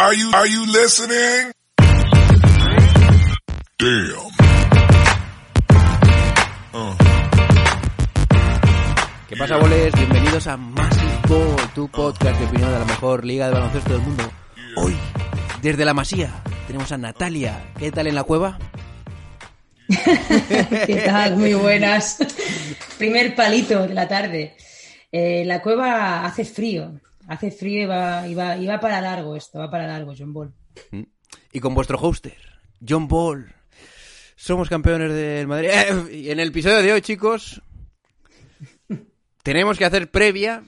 Are you, are you listening? Damn. ¿Qué pasa, boles? Bienvenidos a Massive Ball, tu podcast de opinión de la mejor liga de baloncesto del mundo. Hoy, desde la Masía, tenemos a Natalia. ¿Qué tal en la cueva? ¿Qué tal? Muy buenas. Primer palito de la tarde. Eh, la cueva hace frío. Hace frío y va, y, va, para largo esto, va para largo, John Ball. Y con vuestro hoster, John Ball. Somos campeones del Madrid. Eh, y en el episodio de hoy, chicos, tenemos que hacer previa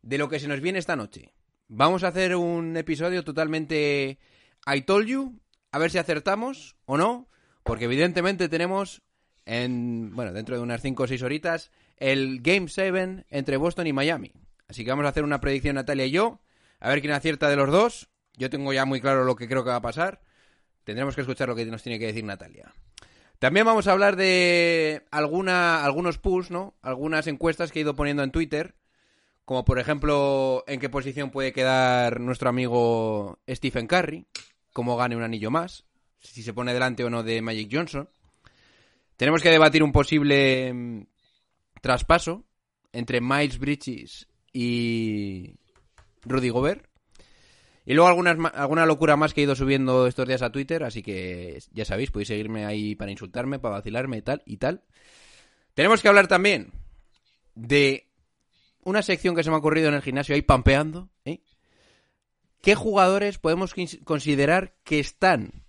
de lo que se nos viene esta noche. Vamos a hacer un episodio totalmente I told you, a ver si acertamos o no, porque evidentemente tenemos en, bueno, dentro de unas 5 o 6 horitas el Game 7 entre Boston y Miami. Así que vamos a hacer una predicción Natalia y yo, a ver quién acierta de los dos. Yo tengo ya muy claro lo que creo que va a pasar. Tendremos que escuchar lo que nos tiene que decir Natalia. También vamos a hablar de alguna, algunos pulls, ¿no? Algunas encuestas que he ido poniendo en Twitter. Como por ejemplo, en qué posición puede quedar nuestro amigo Stephen Curry. Cómo gane un anillo más. Si se pone delante o no de Magic Johnson. Tenemos que debatir un posible mm, traspaso entre Miles Bridges y Rudy Gobert. Y luego alguna locura más que he ido subiendo estos días a Twitter, así que ya sabéis, podéis seguirme ahí para insultarme, para vacilarme y tal y tal. Tenemos que hablar también de una sección que se me ha ocurrido en el gimnasio ahí pampeando. ¿eh? ¿Qué jugadores podemos considerar que están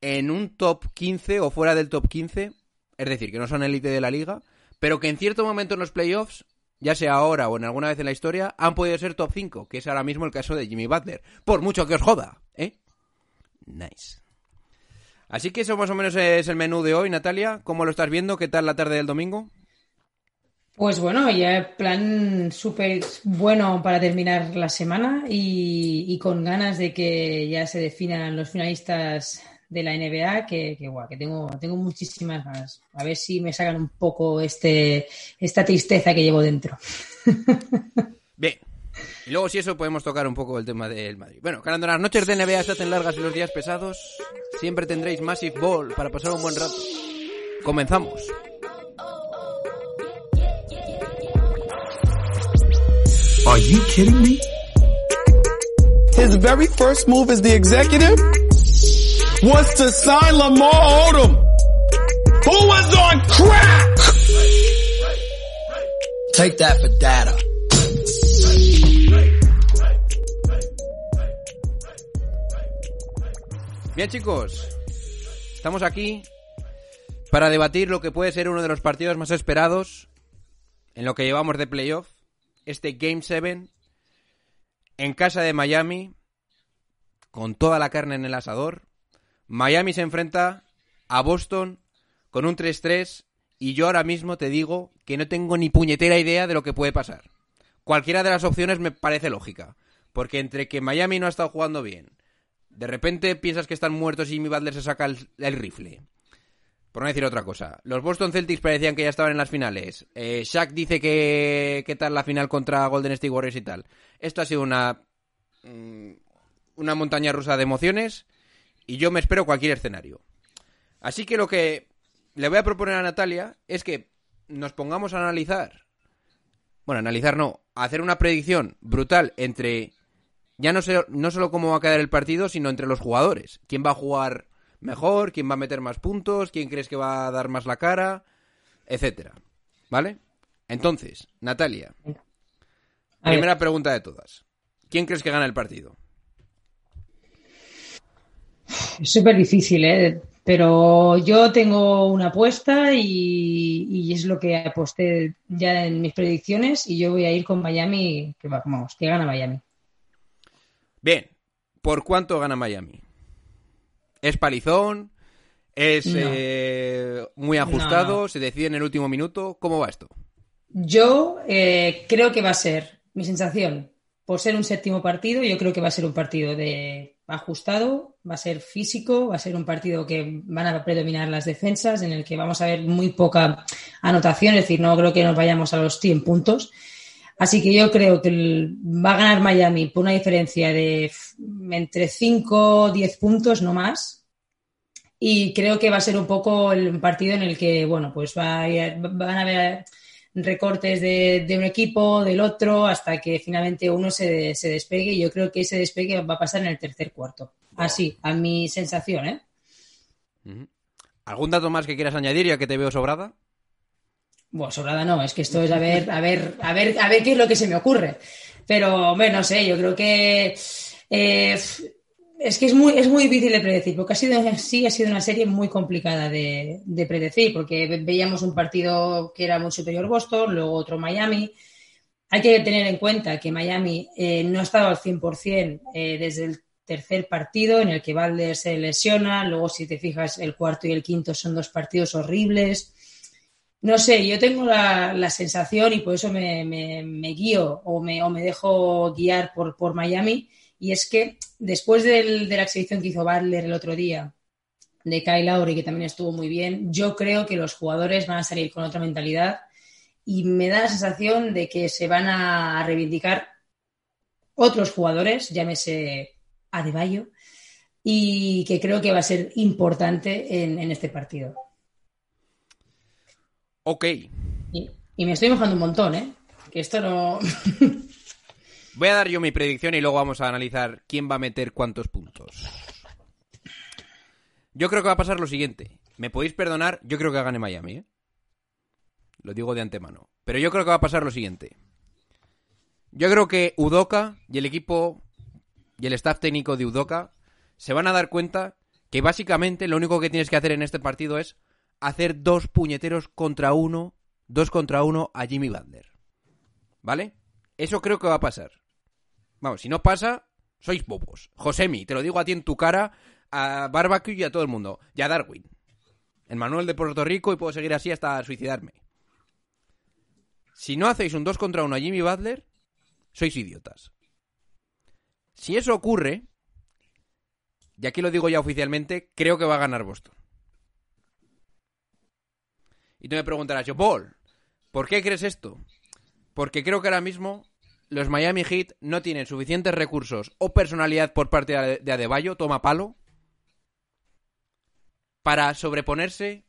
en un top 15 o fuera del top 15? Es decir, que no son élite de la liga, pero que en cierto momento en los playoffs ya sea ahora o en alguna vez en la historia, han podido ser top 5, que es ahora mismo el caso de Jimmy Butler. Por mucho que os joda, ¿eh? Nice. Así que eso más o menos es el menú de hoy, Natalia. ¿Cómo lo estás viendo? ¿Qué tal la tarde del domingo? Pues bueno, ya plan súper bueno para terminar la semana y, y con ganas de que ya se definan los finalistas de la NBA, que, que, guau, que tengo, tengo muchísimas ganas. A ver si me sacan un poco este, esta tristeza que llevo dentro. Bien. Y luego, si eso, podemos tocar un poco el tema del Madrid. Bueno, cuando las noches de NBA se hacen largas y los días pesados, siempre tendréis Massive Ball para pasar un buen rato. Comenzamos. Are you kidding me? His very first move as the executive was to sign Lamar Odom, who was on crack. Take that for data. Bien, chicos, estamos aquí para debatir lo que puede ser uno de los partidos más esperados en lo que llevamos de playoff. Este Game 7 en casa de Miami, con toda la carne en el asador. Miami se enfrenta a Boston con un 3-3 y yo ahora mismo te digo que no tengo ni puñetera idea de lo que puede pasar. Cualquiera de las opciones me parece lógica, porque entre que Miami no ha estado jugando bien, de repente piensas que están muertos y Jimmy Butler se saca el, rifle. Por no decir otra cosa. Los Boston Celtics parecían que ya estaban en las finales. Eh, Shaq dice que qué tal la final contra Golden State Warriors y tal. Esto ha sido una mm, una montaña rusa de emociones y yo me espero cualquier escenario. Así que lo que le voy a proponer a Natalia es que nos pongamos a analizar. Bueno, analizar no, a hacer una predicción brutal entre ya no, sé, no solo cómo va a quedar el partido, sino entre los jugadores. ¿Quién va a jugar mejor? ¿Quién va a meter más puntos? ¿Quién crees que va a dar más la cara? Etcétera. ¿Vale? Entonces, Natalia, primera pregunta de todas. ¿Quién crees que gana el partido? Es súper difícil, ¿eh? Pero yo tengo una apuesta y, y es lo que aposté ya en mis predicciones y yo voy a ir con Miami, que va- vamos, que gana Miami. Bien, ¿Por cuánto gana Miami? ¿Es palizón? ¿Es No. eh, muy ajustado? No, no. ¿Se decide en el último minuto? ¿Cómo va esto? Yo eh, creo que va a ser, mi sensación, por ser un séptimo partido, yo creo que va a ser un partido de ajustado, va a ser físico, va a ser un partido que van a predominar las defensas, en el que vamos a ver muy poca anotación, es decir, no creo que nos vayamos a los 100 puntos. Así que yo creo que va a ganar Miami por una diferencia de entre 5 o 10 puntos, no más. Y creo que va a ser un poco el partido en el que, bueno, pues va a van a haber recortes de, de un equipo, del otro, hasta que finalmente uno se, se despegue. Y yo creo que ese despegue va a pasar en el tercer cuarto. Así, a mi sensación, ¿eh? ¿Algún dato más que quieras añadir ya que te veo sobrada? Bueno, sobrada no, es que esto es a ver, a ver, a ver, a ver qué es lo que se me ocurre. Pero, hombre, no sé, yo creo que eh, es que es muy, es muy difícil de predecir, porque ha sido, sí ha sido una serie muy complicada de, de predecir, porque ve- veíamos un partido que era muy superior Boston, luego otro Miami. Hay que tener en cuenta que Miami eh, no ha estado al 100% eh, desde el tercer partido, en el que Valder se lesiona, luego si te fijas el cuarto y el quinto son dos partidos horribles. No sé, yo tengo la, la sensación y por eso me, me- me guío o me, o me dejo guiar por, por Miami. Y es que después del- de la exhibición que hizo Butler el otro día, de Kyle Lowry, que también estuvo muy bien, yo creo que los jugadores van a salir con otra mentalidad y me da la sensación de que se van a reivindicar otros jugadores, llámese Adebayo, y que creo que va a ser importante en, en este partido. Ok. Y, y me estoy mojando un montón, ¿eh? Que esto no. Voy a dar yo mi predicción y luego vamos a analizar quién va a meter cuántos puntos. Yo creo que va a pasar lo siguiente. Me podéis perdonar, yo creo que gane Miami, ¿eh? Lo digo de antemano. Pero yo creo que va a pasar lo siguiente. Yo creo que Udoka y el equipo y el staff técnico de Udoka se van a dar cuenta que básicamente lo único que tienes que hacer en este partido es hacer dos puñeteros contra uno, dos contra uno a Jimmy Butler. ¿Vale? Eso creo que va a pasar. Vamos, si no pasa, sois bobos. Josemi, te lo digo a ti en tu cara, a Barbecue y a todo el mundo. Y a Darwin. El Manuel de Puerto Rico y puedo seguir así hasta suicidarme. Si no hacéis un 2 contra 1 a Jimmy Butler, sois idiotas. Si eso ocurre, y aquí lo digo ya oficialmente, creo que va a ganar Boston. Y tú me preguntarás, yo, Paul, ¿por qué crees esto? Porque creo que ahora mismo los Miami Heat no tienen suficientes recursos o personalidad por parte de de Adebayo, toma palo, para sobreponerse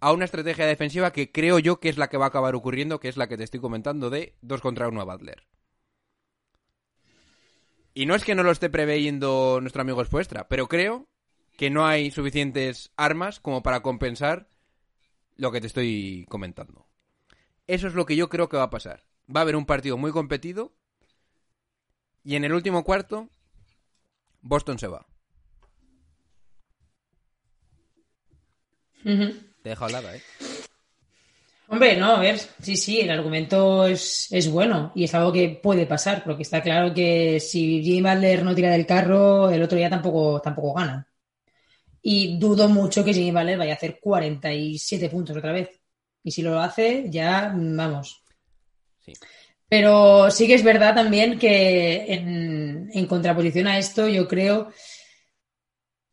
a una estrategia defensiva que creo yo que es la que va a acabar ocurriendo, que es la que te estoy comentando de 2 contra 1 a Butler. Y no es que no lo esté preveyendo nuestro amigo Espuestra, pero creo que no hay suficientes armas como para compensar lo que te estoy comentando. Eso es lo que yo creo que va a pasar. Va a haber un partido muy competido y en el último cuarto Boston se va. Te he dejado helada, ¿eh? Hombre, no, a ver, sí, sí, el argumento es, es bueno y es algo que puede pasar, porque está claro que si Jimmy Butler no tira del carro, el otro día tampoco, tampoco gana. Y dudo mucho que Jimmy Butler vaya a hacer 47 puntos otra vez. Y si lo hace, ya vamos. Pero sí que es verdad también que en, en contraposición a esto, yo creo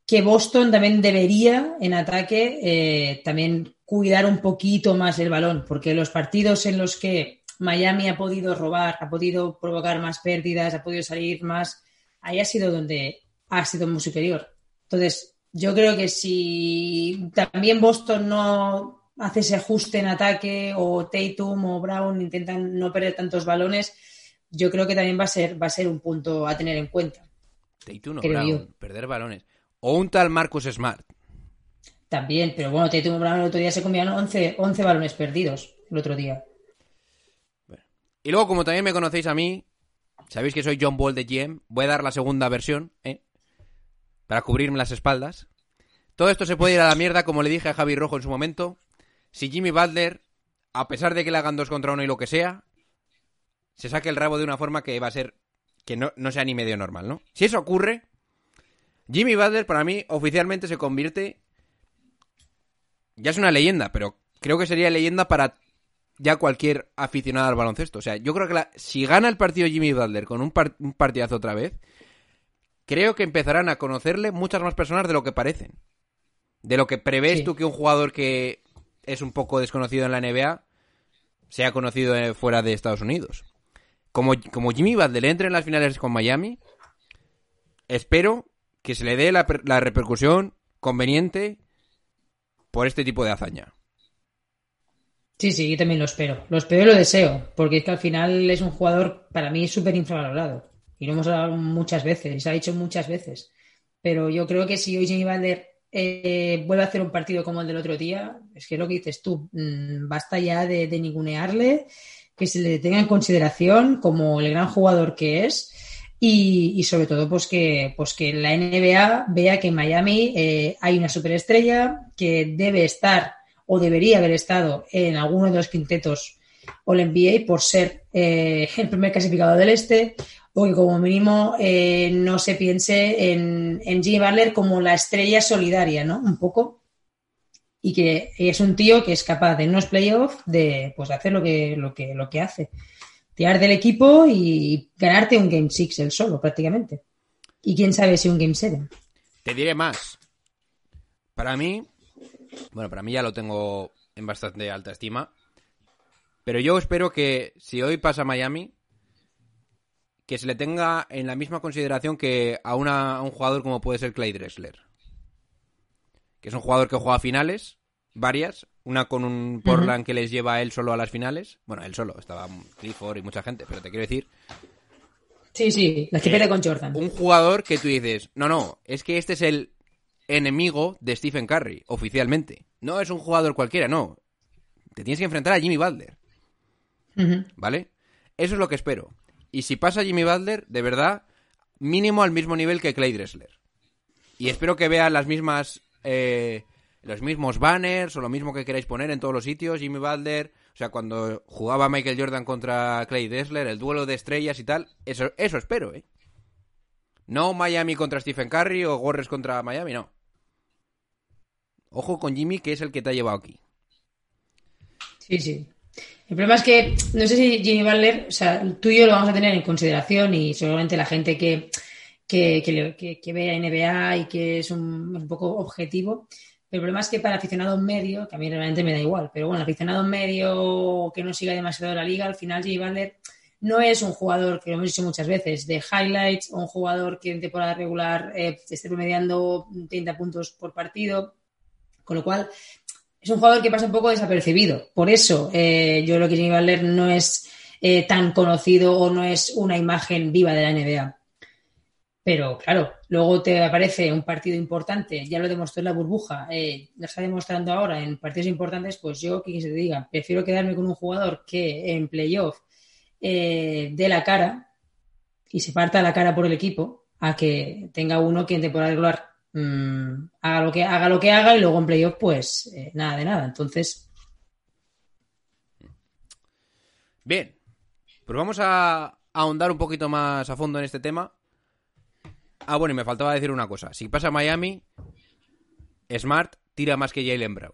que Boston también debería en ataque eh, también cuidar un poquito más el balón, porque los partidos en los que Miami ha podido robar, ha podido provocar más pérdidas, ha podido salir más, ahí ha sido donde ha sido muy superior. Entonces, yo creo que si también Boston no hace ese ajuste en ataque o Tatum o Brown intentan no perder tantos balones, yo creo que también va a ser, va a ser un punto a tener en cuenta. Tatum o Brown, yo. perder balones. O un tal Marcus Smart. También, pero bueno, Tatum y Brown el otro día se comieron 11, 11 balones perdidos el otro día. Y luego, como también me conocéis a mí, sabéis que soy John Ball de GM, voy a dar la segunda versión, ¿eh? Para cubrirme las espaldas. Todo esto se puede ir a la mierda, como le dije a Javi Rojo en su momento. Si Jimmy Butler, a pesar de que le hagan dos contra uno y lo que sea, se saque el rabo de una forma que va a ser que no, no sea ni medio normal, ¿no? Si eso ocurre, Jimmy Butler para mí oficialmente se convierte... Ya es una leyenda, pero creo que sería leyenda para ya cualquier aficionado al baloncesto. O sea, yo creo que la- si gana el partido Jimmy Butler con un, par- un partidazo otra vez, creo que empezarán a conocerle muchas más personas de lo que parecen. De lo que prevés Sí. tú que un jugador que es un poco desconocido en la NBA sea conocido eh, fuera de Estados Unidos. Como, como Jimmy Butler entre en las finales con Miami, espero que se le dé la, la repercusión conveniente por este tipo de hazaña. Sí, sí, yo también lo espero. Lo espero y lo deseo, porque es que al final es un jugador para mí súper infravalorado. Y lo hemos hablado muchas veces, y se ha dicho muchas veces. Pero yo creo que si hoy Jimmy Butler eh, vuelve a hacer un partido como el del otro día, es que es lo que dices tú, mm, basta ya de, de ningunearle, que se le tenga en consideración como el gran jugador que es. Y, y sobre todo, pues que, pues que la NBA vea que en Miami eh, hay una superestrella que debe estar o debería haber estado en alguno de los quintetos All NBA por ser eh, el primer clasificado del este o que como mínimo eh, no se piense en, en Jimmy Butler como la estrella solidaria, ¿no? Un poco. Y que es un tío que es capaz en unos playoffs de pues, hacer lo que, lo, que, lo que hace. Tirar del equipo y ganarte un Game 6 él solo, prácticamente. Y quién sabe si un Game 7. Te diré más. Para mí, bueno, para mí ya lo tengo en bastante alta estima. Pero yo espero que si hoy pasa a Miami, que se le tenga en la misma consideración que a, una- a un jugador como puede ser Clay Dressler. Que es un jugador que juega finales, varias, una con un Portland que les lleva a él solo a las finales. Bueno, él solo, estaba Clifford y mucha gente, pero te quiero decir, Sí, sí, la que pierde con Jordan. un jugador que tú dices, no, no, es que este es el enemigo de Stephen Curry, oficialmente. No es un jugador cualquiera, no. Te tienes que enfrentar a Jimmy Butler, ¿vale? Eso es lo que espero. Y si pasa Jimmy Butler, de verdad, mínimo al mismo nivel que Clay Dressler. Y espero que vean las mismas. eh, los mismos banners o lo mismo que queráis poner en todos los sitios. Jimmy Butler, o sea, cuando jugaba Michael Jordan contra Clay Dressler, el duelo de estrellas y tal. Eso, eso espero, ¿eh? No Miami contra Stephen Curry o Gorres contra Miami, no. Ojo con Jimmy, que es el que te ha llevado aquí. Sí, sí. El problema es que no sé si Jimmy Butler, o sea, tú y yo lo vamos a tener en consideración y seguramente la gente que, que, que, le- que- que ve a NBA y que es un, un poco objetivo. Pero el problema es que para aficionado medio, que a mí realmente me da igual, pero bueno, aficionado medio que no siga demasiado la liga, al final Jimmy Butler no es un jugador, que lo hemos dicho muchas veces, de highlights, o un jugador que en temporada regular eh, esté promediando 30 puntos por partido. Con lo cual, es un jugador que pasa un poco desapercibido. Por eso eh, yo creo que Jimmy Butler no es eh, tan conocido o no es una imagen viva de la NBA. Pero claro, luego te aparece un partido importante, ya lo demostró en la burbuja, eh, lo está demostrando ahora en partidos importantes, pues yo, que se te diga, prefiero quedarme con un jugador que en playoff dé la cara y se parta la cara por el equipo a que tenga uno que en temporada regular mm, haga lo que haga lo que haga y luego en playoff pues eh, nada de nada. Entonces, Bien, pues vamos a ahondar un poquito más a fondo en este tema. Ah, bueno, y me faltaba decir una cosa. Si pasa Miami, Smart tira más que Jalen Brown.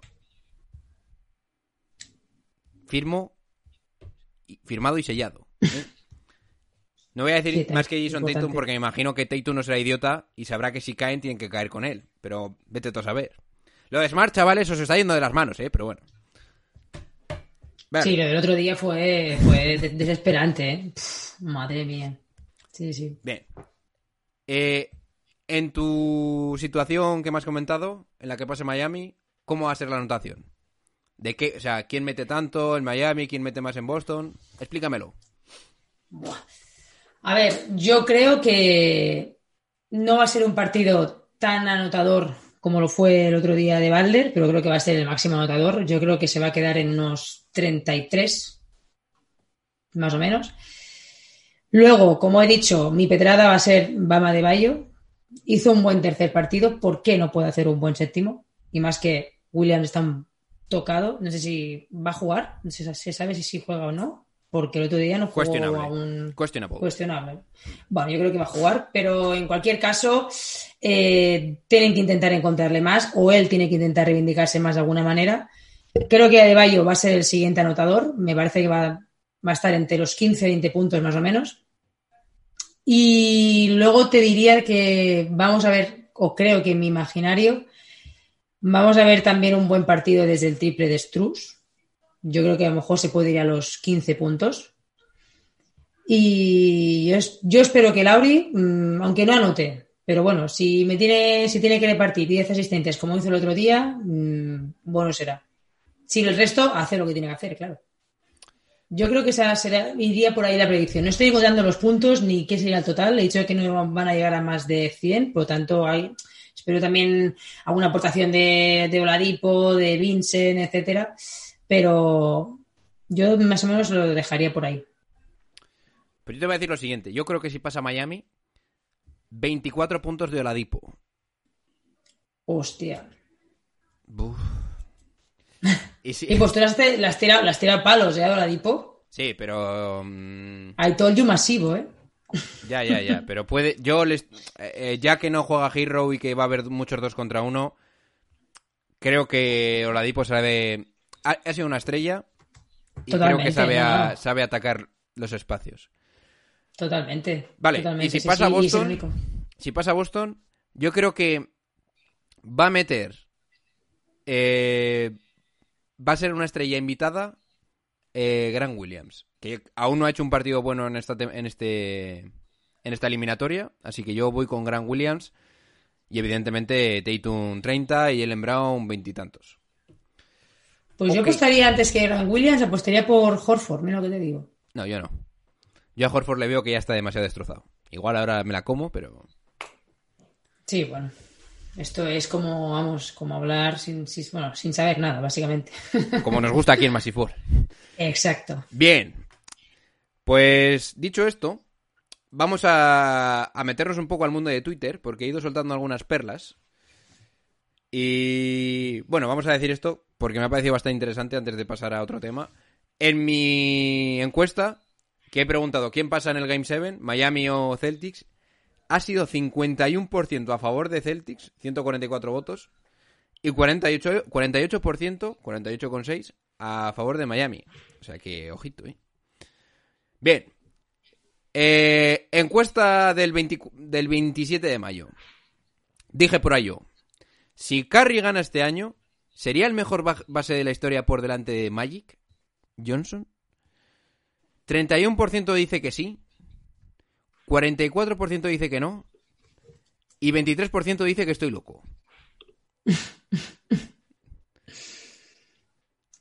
Firmo, firmado y sellado. ¿eh? No voy a decir Sí, más que Jason importante. Tatum porque me imagino que Tatum no será idiota y sabrá que si caen tienen que caer con él. Pero vete tú a saber. Lo de Smart, chavales, os está yendo de las manos, ¿eh? Pero bueno. Vale. sí, lo del otro día fue, fue de- desesperante, ¿eh? Pff, madre mía. Sí, sí. Bien. Eh, en tu situación que me has comentado, en la que pase Miami, ¿cómo va a ser la anotación? ¿De qué? O sea, ¿quién mete tanto en Miami? ¿Quién mete más en Boston? Explícamelo. A ver, yo creo que no va a ser un partido tan anotador como lo fue el otro día de Balder, pero creo que va a ser el máximo anotador. Yo creo que se va a quedar en unos 33, más o menos. Luego, como he dicho, mi pedrada va a ser Bama de Bayo. Hizo un buen tercer partido. ¿Por qué no puede hacer un buen séptimo? Y más que Williams está tocado. No sé si va a jugar. No sé si sabe si juega o no. Porque el otro día no jugó Cuestionable. a un Questionable. cuestionable. Bueno, yo creo que va a jugar, pero en cualquier caso eh, tienen que intentar encontrarle más o él tiene que intentar reivindicarse más de alguna manera. Creo que Adebayo va a ser el siguiente anotador. Me parece que va, va a estar entre los 15 y 20 puntos más o menos. Y luego te diría que vamos a ver, o creo que en mi imaginario, vamos a ver también un buen partido desde el triple de Struz. Yo creo que a lo mejor se puede ir a los 15 puntos. Y yo, es- yo espero que Lauri, mm, aunque no anote, pero bueno, si me tiene, si tiene que repartir 10 asistentes como hizo el otro día, mm, bueno será. Si el resto hace lo que tiene que hacer, claro. Yo creo que esa será, iría por ahí la predicción. No estoy encontrando los puntos ni qué sería el total. He dicho que no van a llegar a más de 100, por lo tanto, hay, espero también alguna aportación de, de Oladipo, de Vincent, etcétera. Pero yo más o menos lo dejaría por ahí. Pero yo te voy a decir lo siguiente. Yo creo que si pasa Miami, 24 puntos de Oladipo. Hostia. Buf. Y pues tú las, las tira, las tira palos, ¿eh? Oladipo. sí, pero... mm, I told you masivo, ¿eh? Ya, ya, ya. Pero puede. Yo les. eh, eh, ya que no juega Hero y que va a haber muchos dos contra uno. Creo que Oladipo sabe. Ha, ha sido una estrella. Y creo Totalmente, que sabe, a- no. sabe atacar los espacios. Totalmente. Vale, Totalmente, y si sí, pasa sí, Boston. Si pasa Boston, yo creo que va a meter. eh, va a ser una estrella invitada. Eh, Grant Williams. Que aún no ha hecho un partido bueno en esta, en este. En esta eliminatoria. Así que yo voy con Grant Williams. Y evidentemente Tatum 30 y Ellen Brown veintitantos. Pues yo Ok. apostaría antes que Grant Williams, apostaría por Horford, mira lo que te digo. No, yo no. Yo a Horford le veo que ya está demasiado destrozado. Igual ahora me la como, pero. Sí, bueno. Esto es como, vamos, como hablar sin, sin- bueno, sin saber nada, básicamente. Como nos gusta aquí en Massive Four. Exacto. Bien. Pues dicho esto, vamos a, a meternos un poco al mundo de Twitter, porque he ido soltando algunas perlas. Y bueno, vamos a decir esto porque me ha parecido bastante interesante antes de pasar a otro tema. En mi encuesta, que he preguntado quién pasa en el Game 7, Miami o Celtics, ha sido 51% a favor de Celtics, 144 votos, y 48%, 48%, 48,6% a favor de Miami. O sea que, ojito, ¿eh? Bien. Eh, encuesta del, 20 del 27 de mayo. Dije por ahí yo. Si Curry gana este año, ¿sería el mejor ba- base de la historia por delante de Magic Johnson? 31% dice que sí. 44% dice que no. Y 23% dice que estoy loco.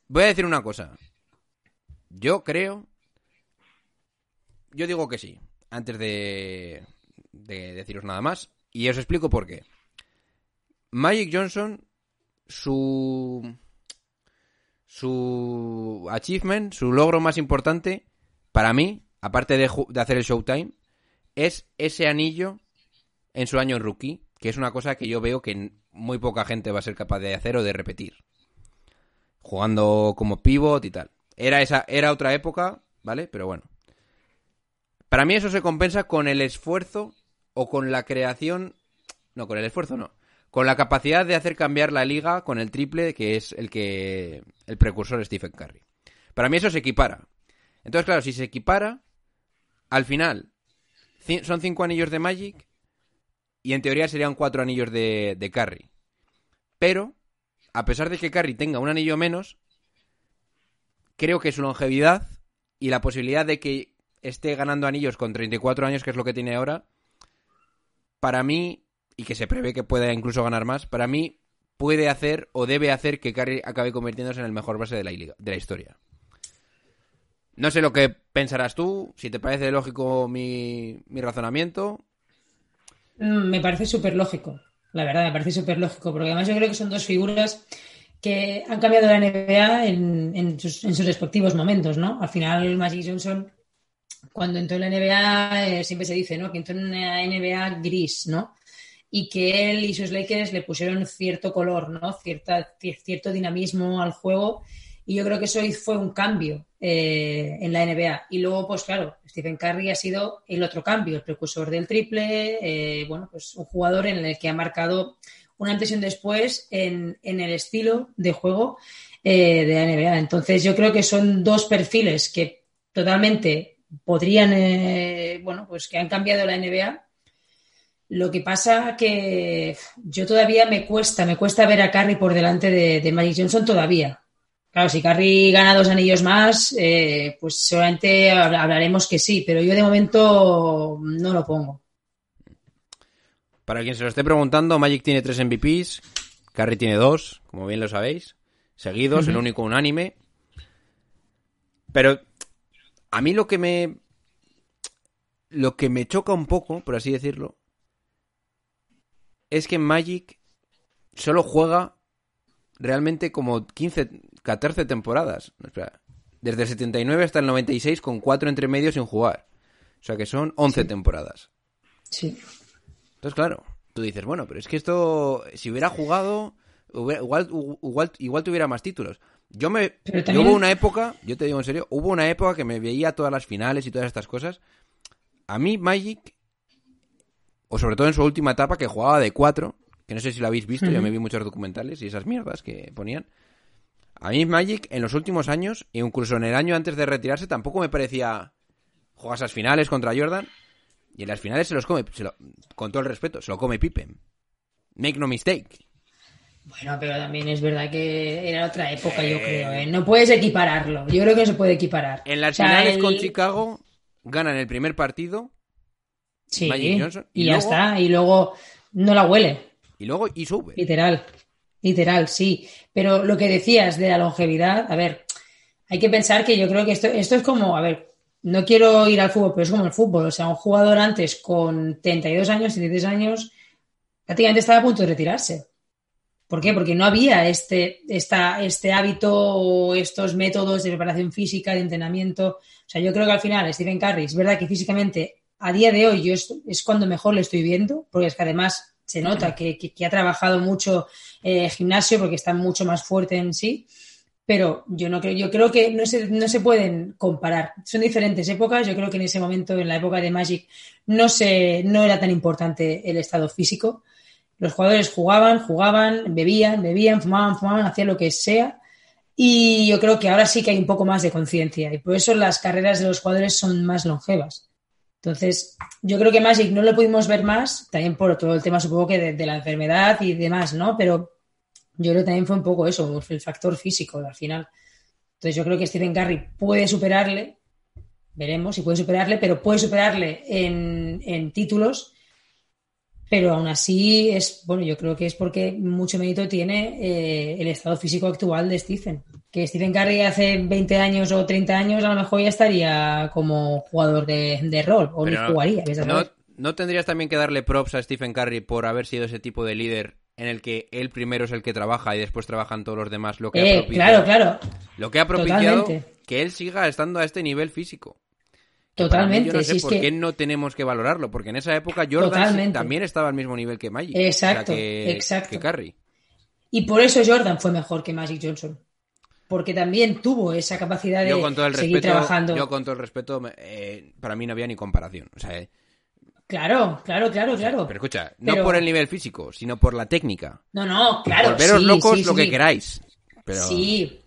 Voy a decir una cosa. Yo creo. Yo digo que sí. Antes de, de deciros nada más. Y os explico por qué. Magic Johnson, su. Su achievement, su logro más importante, para mí, aparte de, de hacer el Showtime, es ese anillo en su año rookie, que es una cosa que yo veo que muy poca gente va a ser capaz de hacer o de repetir jugando como pivot y tal. Era esa era otra época, ¿vale? Pero bueno. Para mí eso se compensa con el esfuerzo o con la creación, no, con el esfuerzo no, con la capacidad de hacer cambiar la liga con el triple que es el que el precursor Stephen Curry. Para mí eso se equipara. Entonces, claro, si se equipara, al final son cinco anillos de Magic y en teoría serían cuatro anillos de, de Curry. Pero a pesar de que Curry tenga un anillo menos, creo que su longevidad y la posibilidad de que esté ganando anillos con 34 años, que es lo que tiene ahora, para mí, y que se prevé que pueda incluso ganar más, para mí puede hacer o debe hacer que Curry acabe convirtiéndose en el mejor base de la, historia. No sé lo que pensarás tú, si te parece lógico mi, mi razonamiento. Mm, Me parece súper lógico, la verdad, me parece súper lógico, porque además yo creo que son dos figuras que han cambiado la NBA en, en sus, en sus respectivos momentos, ¿no? Al final, Magic Johnson, cuando entró en la NBA, eh, siempre se dice, ¿no? Que entró en una NBA gris, ¿no? Y que él y sus Lakers le pusieron cierto color, ¿no? Cierta, cier- cierto dinamismo al juego Y yo creo que eso fue un cambio eh, en la NBA. Y luego, pues claro, Stephen Curry ha sido el otro cambio, el precursor del triple, eh, bueno, pues un jugador en el que ha marcado una antes y un después en, en el estilo de juego eh, de la NBA. Entonces yo creo que son dos perfiles que totalmente podrían, eh, bueno, pues que han cambiado la NBA. Lo que pasa que yo todavía me cuesta, me cuesta ver a Curry por delante de, de Magic Johnson todavía. Claro, si Curry gana dos anillos más, eh, pues seguramente hablaremos que sí, pero yo de momento no lo pongo. Para quien se lo esté preguntando, Magic tiene tres MVPs, Curry tiene dos, como bien lo sabéis, seguidos, el único unánime. Pero a mí lo que me lo que me choca un poco, por así decirlo, es que Magic solo juega realmente como 15, 14 temporadas. Espera. Desde el 79 hasta el 96 con cuatro entre medios sin jugar. O sea que son 11 temporadas. Sí. Entonces, claro, tú dices, bueno, pero es que esto, si hubiera jugado, hubiera- igual, igual, igual tuviera más títulos. Yo me. Pero yo también- hubo una época, yo te digo en serio, hubo una época que me veía todas las finales y todas estas cosas. A mí, Magic, o sobre todo en su última etapa, que jugaba de 4, que no sé si lo habéis visto, yo Ujú. me vi muchos documentales y esas mierdas que ponían. A mí, Magic, en los últimos años, e incluso en el año antes de retirarse, tampoco me parecía. Juegas esas finales contra Jordan, y en las finales se los come, se lo- con todo el respeto, se lo come Pippen. Make no mistake. Bueno, pero también es verdad que era otra época, yo creo. ¿eh? No puedes equipararlo. Yo creo que no se puede equiparar. En las O sea, finales el- con Chicago, ganan el primer partido Sí, Magic Johnson, y, y ya luego- está. Y luego no la huele. y luego y sube. Literal. Literal, sí. Pero lo que decías de la longevidad, a ver, hay que pensar que yo creo que esto, esto es como, a ver, no quiero ir al fútbol, pero es como el fútbol. O sea, un jugador antes con 32 años, 33 años, prácticamente estaba a punto de retirarse. ¿Por qué? Porque no había este, esta, este hábito o estos métodos de preparación física, de entrenamiento. O sea, yo creo que al final Stephen Curry, es verdad que físicamente a día de hoy yo es, cuando mejor le estoy viendo, porque es que además se nota que ha trabajado mucho eh, gimnasio porque está mucho más fuerte en sí. Pero yo no creo, yo creo que no se, no se pueden comparar. Son diferentes épocas. Yo creo que en ese momento, en la época de Magic, no se, no era tan importante el estado físico. Los jugadores jugaban, jugaban, bebían, bebían, fumaban, fumaban, hacían lo que sea. Y yo creo que ahora sí que hay un poco más de conciencia. Y por eso las carreras de los jugadores son más longevas. Entonces, yo creo que Magic no lo pudimos ver más, también por todo el tema, supongo que de, la enfermedad y demás, ¿no? Pero yo creo que también fue un poco eso, el factor físico al final. Entonces, yo creo que Stephen Curry puede superarle, veremos si puede superarle, pero puede superarle en, en títulos, pero aún así es, bueno, yo creo que es porque mucho mérito tiene eh, el estado físico actual de Stephen. Que Stephen Curry hace 20 años o 30 años a lo mejor ya estaría como jugador de, de rol, o Pero ni jugaría. ¿no. ¿No tendrías también que darle props a Stephen Curry por haber sido ese tipo de líder en el que él primero es el que trabaja y después trabajan todos los demás? Lo que ha Eh, propiciado, claro, claro, Lo que ha propiciado Totalmente. que él siga estando a este nivel físico. Totalmente. Yo no sé si es por que- qué no tenemos que valorarlo, porque en esa época Jordan Totalmente. también estaba al mismo nivel que Magic. Exacto, o sea, que, exacto. que Curry. Y por eso Jordan fue mejor que Magic Johnson. Porque también tuvo esa capacidad de Yo con todo el seguir respeto, trabajando. yo con todo el respeto, eh, para mí no había ni comparación. O sea, eh, Claro, claro, claro, claro. pero escucha, no Pero- por el nivel físico, sino por la técnica. No, no, claro. Volveros sí, locos sí, lo sí. que queráis. Pero Sí,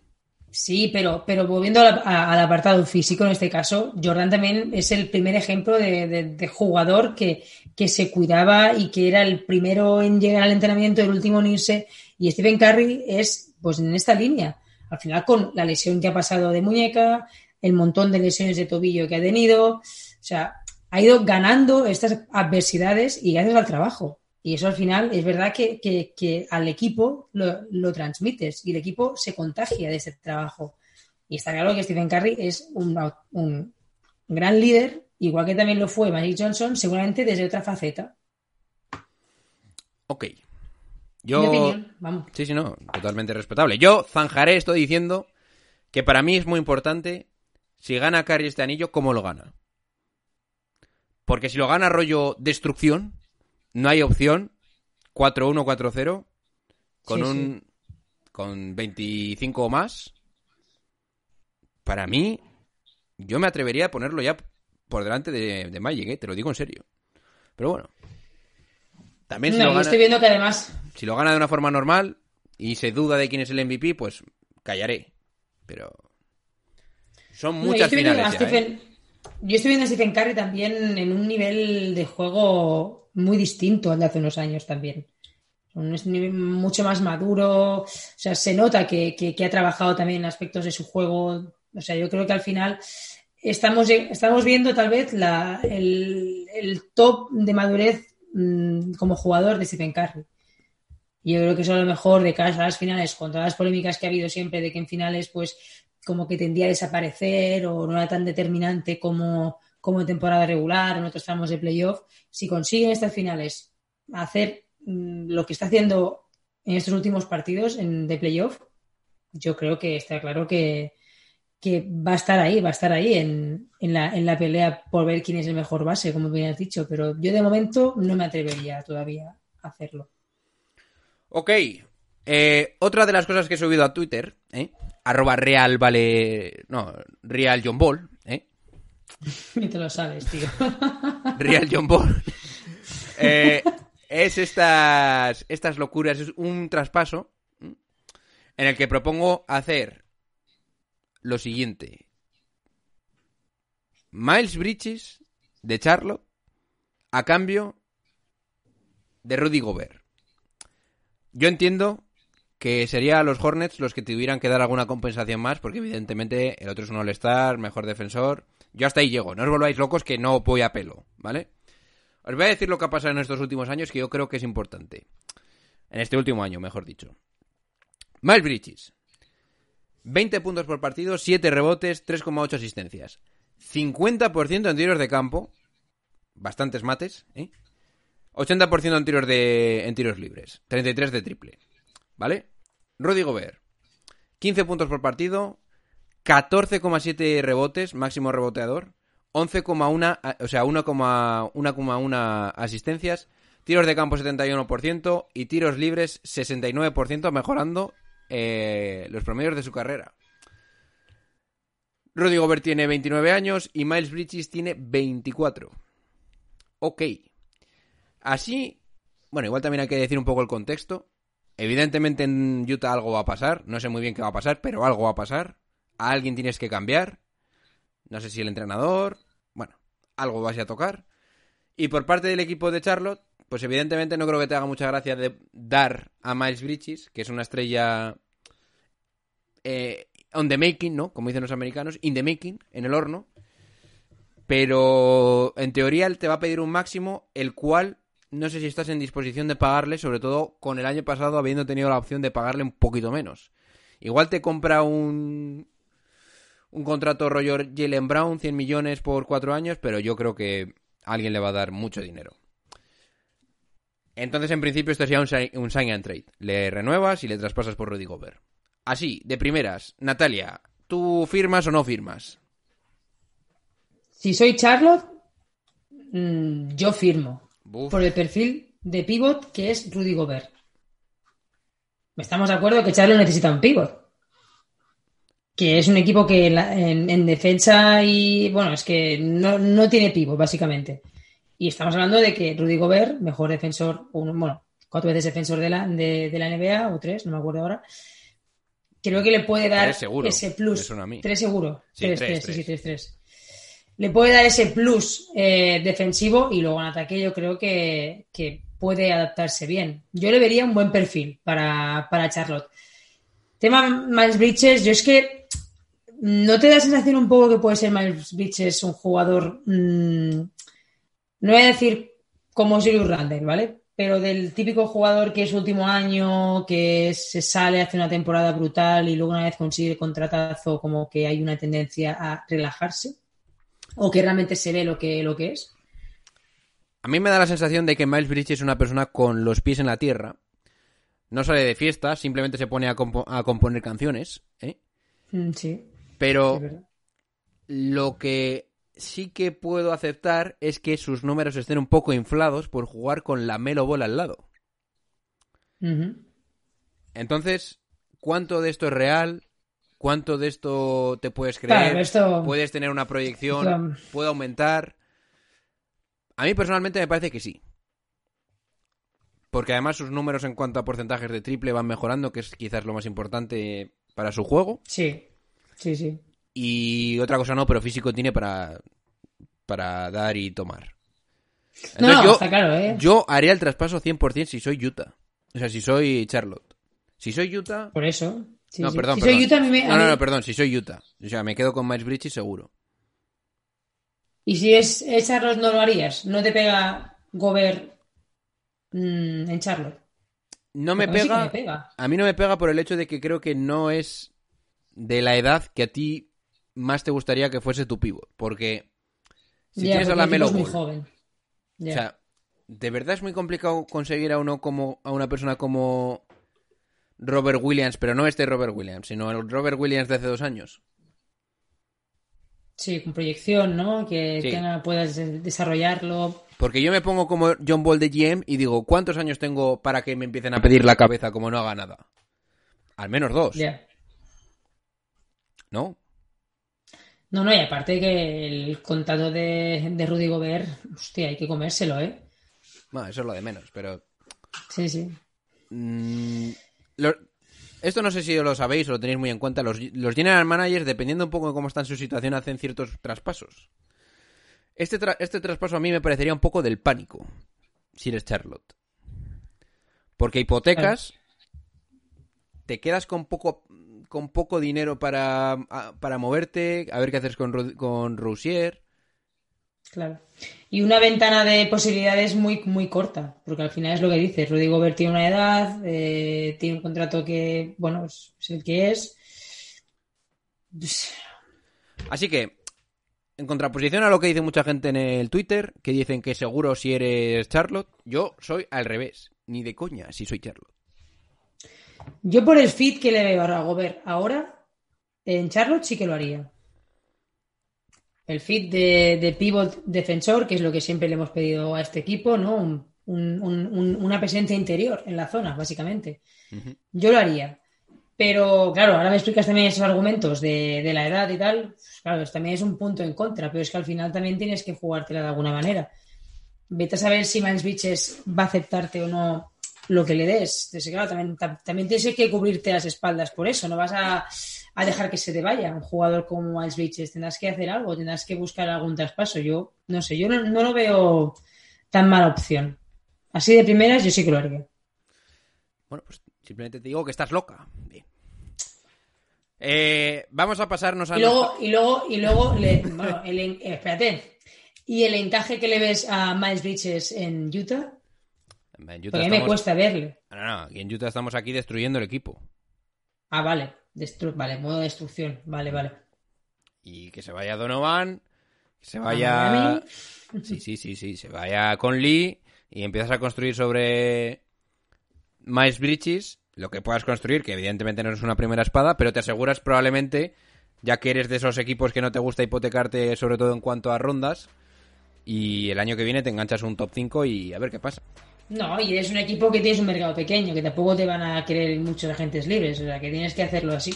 sí, pero, pero volviendo al, a- al apartado físico, en este caso, Jordan también es el primer ejemplo de, de- de jugador que, que se cuidaba y que era el primero en llegar al entrenamiento, el último en irse. Y Stephen Curry es, pues, en esta línea. Al final, con la lesión que ha pasado de muñeca, el montón de lesiones de tobillo que ha tenido, o sea, ha ido ganando estas adversidades y gracias al trabajo. Y eso al final es verdad que, que- que al equipo lo, lo transmites y el equipo se contagia de ese trabajo. Y está claro que Stephen Curry es un, un gran líder, igual que también lo fue Magic Johnson, seguramente desde otra faceta. Ok. Mi Yo. opinión, vamos. Sí, sí, no, totalmente respetable. Yo zanjaré esto diciendo que para mí es muy importante si gana Curry este anillo, cómo lo gana. Porque si lo gana rollo destrucción, no hay opción 4-1, 4-0 con Sí, un con 25 o más para mí, yo me atrevería a ponerlo ya por delante de, de Magic, ¿eh? te lo digo en serio. Pero bueno. También si, No, lo yo gana, estoy viendo que además si lo gana de una forma normal y se duda de quién es el MVP, pues callaré. Pero son No, yo muchas estoy viendo finales ya, ¿eh? Stephen- Yo estoy viendo a Stephen Curry también en un nivel de juego muy distinto al de hace unos años también. Un nivel mucho más maduro. O sea, se nota que, que- ha trabajado también en aspectos de su juego. O sea, yo creo que al final estamos, estamos viendo tal vez la, el, el top de madurez mm, como jugador de Stephen Curry. Yo creo que eso a lo mejor de cara a las finales, con todas las polémicas que ha habido siempre de que en finales, pues, como que tendía a desaparecer o no era tan determinante como, como en temporada regular en otros tramos de playoff, si consiguen estas finales hacer mm, lo que está haciendo en estos últimos partidos en, de playoff, yo creo que está claro que, que va a estar ahí, va a estar ahí en, en, la, en la pelea por ver quién es el mejor base, como bien has dicho, pero yo de momento no me atrevería todavía a hacerlo. Ok. Eh, otra de las cosas que he subido a Twitter, ¿eh? Arroba real vale... No, real John Ball, ¿eh? Ni te lo sabes, tío. Real John Ball. Eh, es estas, estas locuras, es un traspaso en el que propongo hacer lo siguiente. Miles Bridges de Charlotte a cambio de Rudy Gobert. Yo entiendo que sería a los Hornets los que tuvieran que dar alguna compensación más, porque evidentemente el otro es un All-Star, mejor defensor. Yo hasta ahí llego, no os volváis locos que no voy a pelo, ¿vale? Os voy a decir lo que ha pasado en estos últimos años que yo creo que es importante. En este último año, mejor dicho. Miles Bridges. 20 puntos por partido, 7 rebotes, 3,8 asistencias. 50% en tiros de campo. Bastantes mates, ¿eh? 80% en tiros, de, en tiros libres. 33 de triple. ¿Vale? Rudy Gobert. 15 puntos por partido. 14,7 rebotes, máximo reboteador. 11,1, a- o sea, 1,1 asistencias. Tiros de campo 71% y tiros libres 69%, mejorando eh, los promedios de su carrera. Rudy Gobert tiene 29 años y Miles Bridges tiene 24. Ok. Así, bueno, igual también hay que decir un poco el contexto. Evidentemente en Utah algo va a pasar. No sé muy bien qué va a pasar, pero algo va a pasar. A alguien tienes que cambiar. No sé si el entrenador. Bueno, algo vas a tocar. Y por parte del equipo de Charlotte, pues evidentemente no creo que te haga mucha gracia de dar a Miles Bridges, que es una estrella eh, on the making, ¿no? Como dicen los americanos, in the making, en el horno. Pero en teoría él te va a pedir un máximo, el cual no sé si estás en disposición de pagarle, sobre todo con el año pasado habiendo tenido la opción de pagarle un poquito menos. Igual te compra un, un contrato rollo Jalen Brown, 100 millones por cuatro años, pero yo creo que alguien le va a dar mucho dinero. Entonces, en principio, esto sería un, si- un sign and trade. Le renuevas y le traspasas por Rudy Gobert. Así, de primeras, Natalia, ¿tú firmas o no firmas? Si soy Charlotte, mm, yo firmo. Por el perfil de pivot que es Rudy Gobert. Estamos de acuerdo que Charlotte necesita un pivot. Que es un equipo que en, la- en- en defensa y. Bueno, es que no, no tiene pivot, básicamente. Y estamos hablando de que Rudy Gobert, mejor defensor, un- bueno, cuatro veces defensor de la, de, de la NBA, o tres, no me acuerdo ahora. Creo que le puede dar Tres seguro, ese plus. Tres seguro. Sí, tres, tres, tres. sí, tres, tres. Le puede dar ese plus eh, defensivo y luego en ataque yo creo que, que puede adaptarse bien. Yo le vería un buen perfil para, para Charlotte. Tema Miles Bridges, yo es que ¿no te da sensación un poco que puede ser Miles Bridges un jugador, mm, no voy a decir como Julius Randle, ¿vale? Pero del típico jugador que es último año, que se sale, hace una temporada brutal y luego una vez consigue el contratazo, como que hay una tendencia a relajarse? ¿O que realmente se ve lo que, lo que es? A mí me da la sensación de que Miles Bridges es una persona con los pies en la tierra. No sale de fiesta, simplemente se pone a, compo- a componer canciones, ¿eh? Mm, sí, Pero lo que sí que puedo aceptar es que sus números estén un poco inflados por jugar con la Melo Bola al lado. Entonces, ¿cuánto de esto es real? ¿Cuánto de esto te puedes creer? Claro, esto- ¿Puedes tener una proyección? Claro. ¿Puede aumentar? A mí personalmente me parece que sí. Porque además sus números en cuanto a porcentajes de triple van mejorando, que es quizás lo más importante para su juego. Sí, sí, sí. Y otra cosa no, pero físico tiene para, para dar y tomar. No, Entonces, yo, está claro, ¿eh? yo haría el traspaso 100% si soy Utah. O sea, si soy Charlotte. Si soy Utah... Por eso. Sí, no, sí. perdón, Si perdón. soy Utah, me- no, no, no, perdón, si soy Utah. O sea, me quedo con Miles Bridges seguro. Y si es, es Charlotte, no lo harías. No te pega Gobert mm, en Charlotte. No me sí pega, me pega. A mí no me pega por el hecho de que creo que no es de la edad que a ti más te gustaría que fuese tu pivot. Porque si tienes a la Melo muy joven. O sea, de verdad es muy complicado conseguir a uno como a una persona como Robert Williams, pero no este Robert Williams, sino el Robert Williams de hace dos años. Sí, con proyección, ¿no? Que Sí. tenga- puedas de- desarrollarlo. Porque yo me pongo como John Ball de GM y digo, ¿cuántos años tengo para que me empiecen a pedir la cabeza como no haga nada? Al menos dos, Ya. ¿no? No, no, y aparte que el contrato de, de Rudy Gobert, hostia, hay que comérselo, ¿eh? Bueno, eso es lo de menos, pero Sí, sí. Mm, lo- esto no sé si lo sabéis o lo tenéis muy en cuenta. Los, los general managers, dependiendo un poco de cómo está en su situación, hacen ciertos traspasos. Este, tra- este traspaso a mí me parecería un poco del pánico, si eres Charlotte. Porque hipotecas, te quedas con poco, con poco dinero para, para moverte, a ver qué haces con, con Rousier. Claro. Y una ventana de posibilidades muy, muy corta, porque al final es lo que dices. Rudy Gobert tiene una edad, eh, tiene un contrato que, bueno, es el que es. Así que, en contraposición a lo que dice mucha gente en el Twitter, que dicen que seguro si eres Charlotte, yo soy al revés. Ni de coña si soy Charlotte. Yo por el fit que le veo a Gobert ahora, en Charlotte sí que lo haría. El fit de, de pivot defensor, que es lo que siempre le hemos pedido a este equipo, ¿no? Un- un- un- un- una presencia interior en la zona, básicamente. Yo lo haría. Pero, claro, ahora me explicas también esos argumentos de, de la edad y tal. Pues, Claro, también es un punto en contra, pero es que al final también tienes que jugártela de alguna manera. Vete a saber si Miles Bridges va a aceptarte o no lo que le des. Entonces, claro, también, tam- también tienes que cubrirte las espaldas por eso. No vas a, a dejar que se te vaya un jugador como Miles Bridges. Tendrás que hacer algo, tendrás que buscar algún traspaso. Yo, no sé, yo no, no lo veo tan mala opción. Así de primeras, yo sí que lo haría. Bueno, pues simplemente te digo que estás loca. Eh, vamos a pasarnos a... Y luego, y luego, y luego, le- bueno, el eh, espérate. ¿Y el encaje que le ves a Miles Bridges en Utah? En Utah Porque me cuesta verle. No, no, aquí en Utah estamos aquí destruyendo el equipo. Ah, vale. Destru- vale, modo destrucción. Vale, vale. Y que se vaya Donovan, que se vaya... Miami. Sí, sí, sí, sí, se vaya con Lee y empiezas a construir sobre Miles Bridges, lo que puedas construir, que evidentemente no es una primera espada, pero te aseguras probablemente, ya que eres de esos equipos que no te gusta hipotecarte, sobre todo en cuanto a rondas, y el año que viene te enganchas un top 5 y a ver qué pasa. No, y es un equipo que tienes un mercado pequeño, que tampoco te van a querer muchos agentes libres, o sea, que tienes que hacerlo así.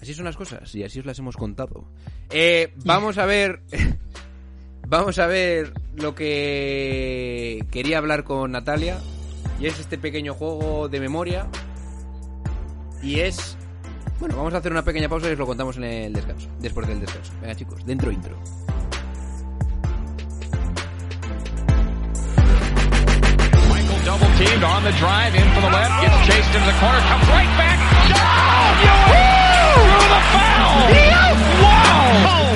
Así son las cosas y así os las hemos contado. Eh, vamos a ver. vamos a ver lo que quería hablar con Natalia. Y es este pequeño juego de memoria. Y es. Bueno, vamos a hacer una pequeña pausa y os lo contamos en el descanso. Después del descanso. Venga, chicos, dentro intro. Michael double teamed on the drive in for the left, gets chased into the corner, comes right back. Oh, you through the foul. Wow!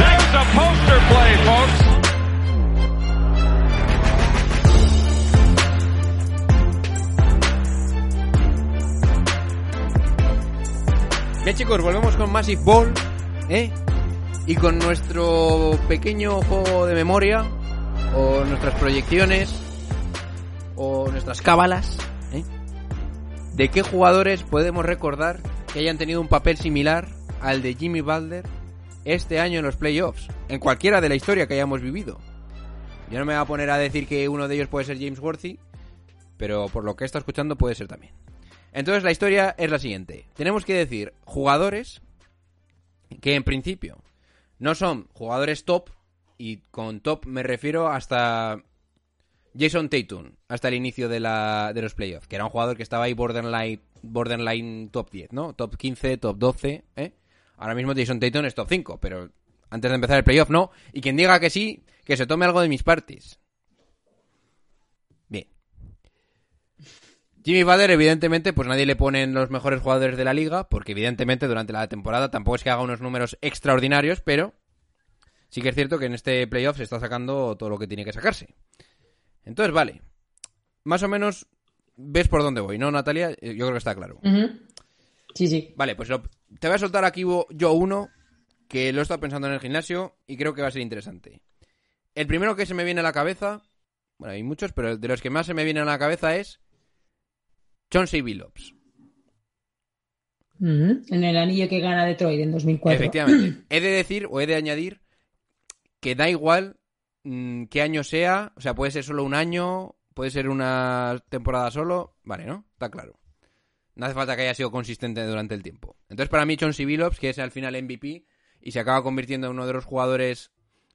That's a poster play, folks. Bien, chicos, volvemos con Massive Ball. ¿eh? Y con nuestro pequeño juego de memoria. O nuestras proyecciones. O nuestras cábalas. ¿eh? ¿De qué jugadores podemos recordar que hayan tenido un papel similar al de Jimmy Butler este año en los playoffs? En cualquiera de la historia que hayamos vivido. Yo no me voy a poner a decir que uno de ellos puede ser James Worthy. Pero por lo que estado escuchando puede ser también. Entonces la historia es la siguiente. Tenemos que decir jugadores que en principio no son jugadores top, y con top me refiero hasta Jason Tatum, hasta el inicio de, la, de los playoffs, que era un jugador que estaba ahí borderline, borderline top 10, ¿no? Top 15, top 12, ¿eh? Ahora mismo Jason Tatum es top 5, pero antes de empezar el playoff no. Y quien diga que sí, que se tome algo de mis parties. Bien. Jimmy Butler, evidentemente, pues nadie le pone en los mejores jugadores de la liga, porque evidentemente durante la temporada tampoco es que haga unos números extraordinarios, pero sí que es cierto que en este playoff se está sacando todo lo que tiene que sacarse. Entonces, vale. Más o menos ves por dónde voy, ¿no, Natalia? Eh, Yo creo que está claro. Sí, sí. Vale, pues lo- te voy a soltar aquí yo uno que lo he estado pensando en el gimnasio y creo que va a ser interesante. El primero que se me viene a la cabeza, bueno, hay muchos, pero de los que más se me viene a la cabeza es Chauncey Billups. En el anillo que gana Detroit en 2004. Efectivamente. he de decir o he de añadir que da igual mm, qué año sea, o sea, puede ser solo un año, puede ser una temporada solo, vale, ¿no? Está claro. No hace falta que haya sido consistente durante el tiempo. Entonces, para mí, Chauncey Billups, que es al final MVP y se acaba convirtiendo en uno de los jugadores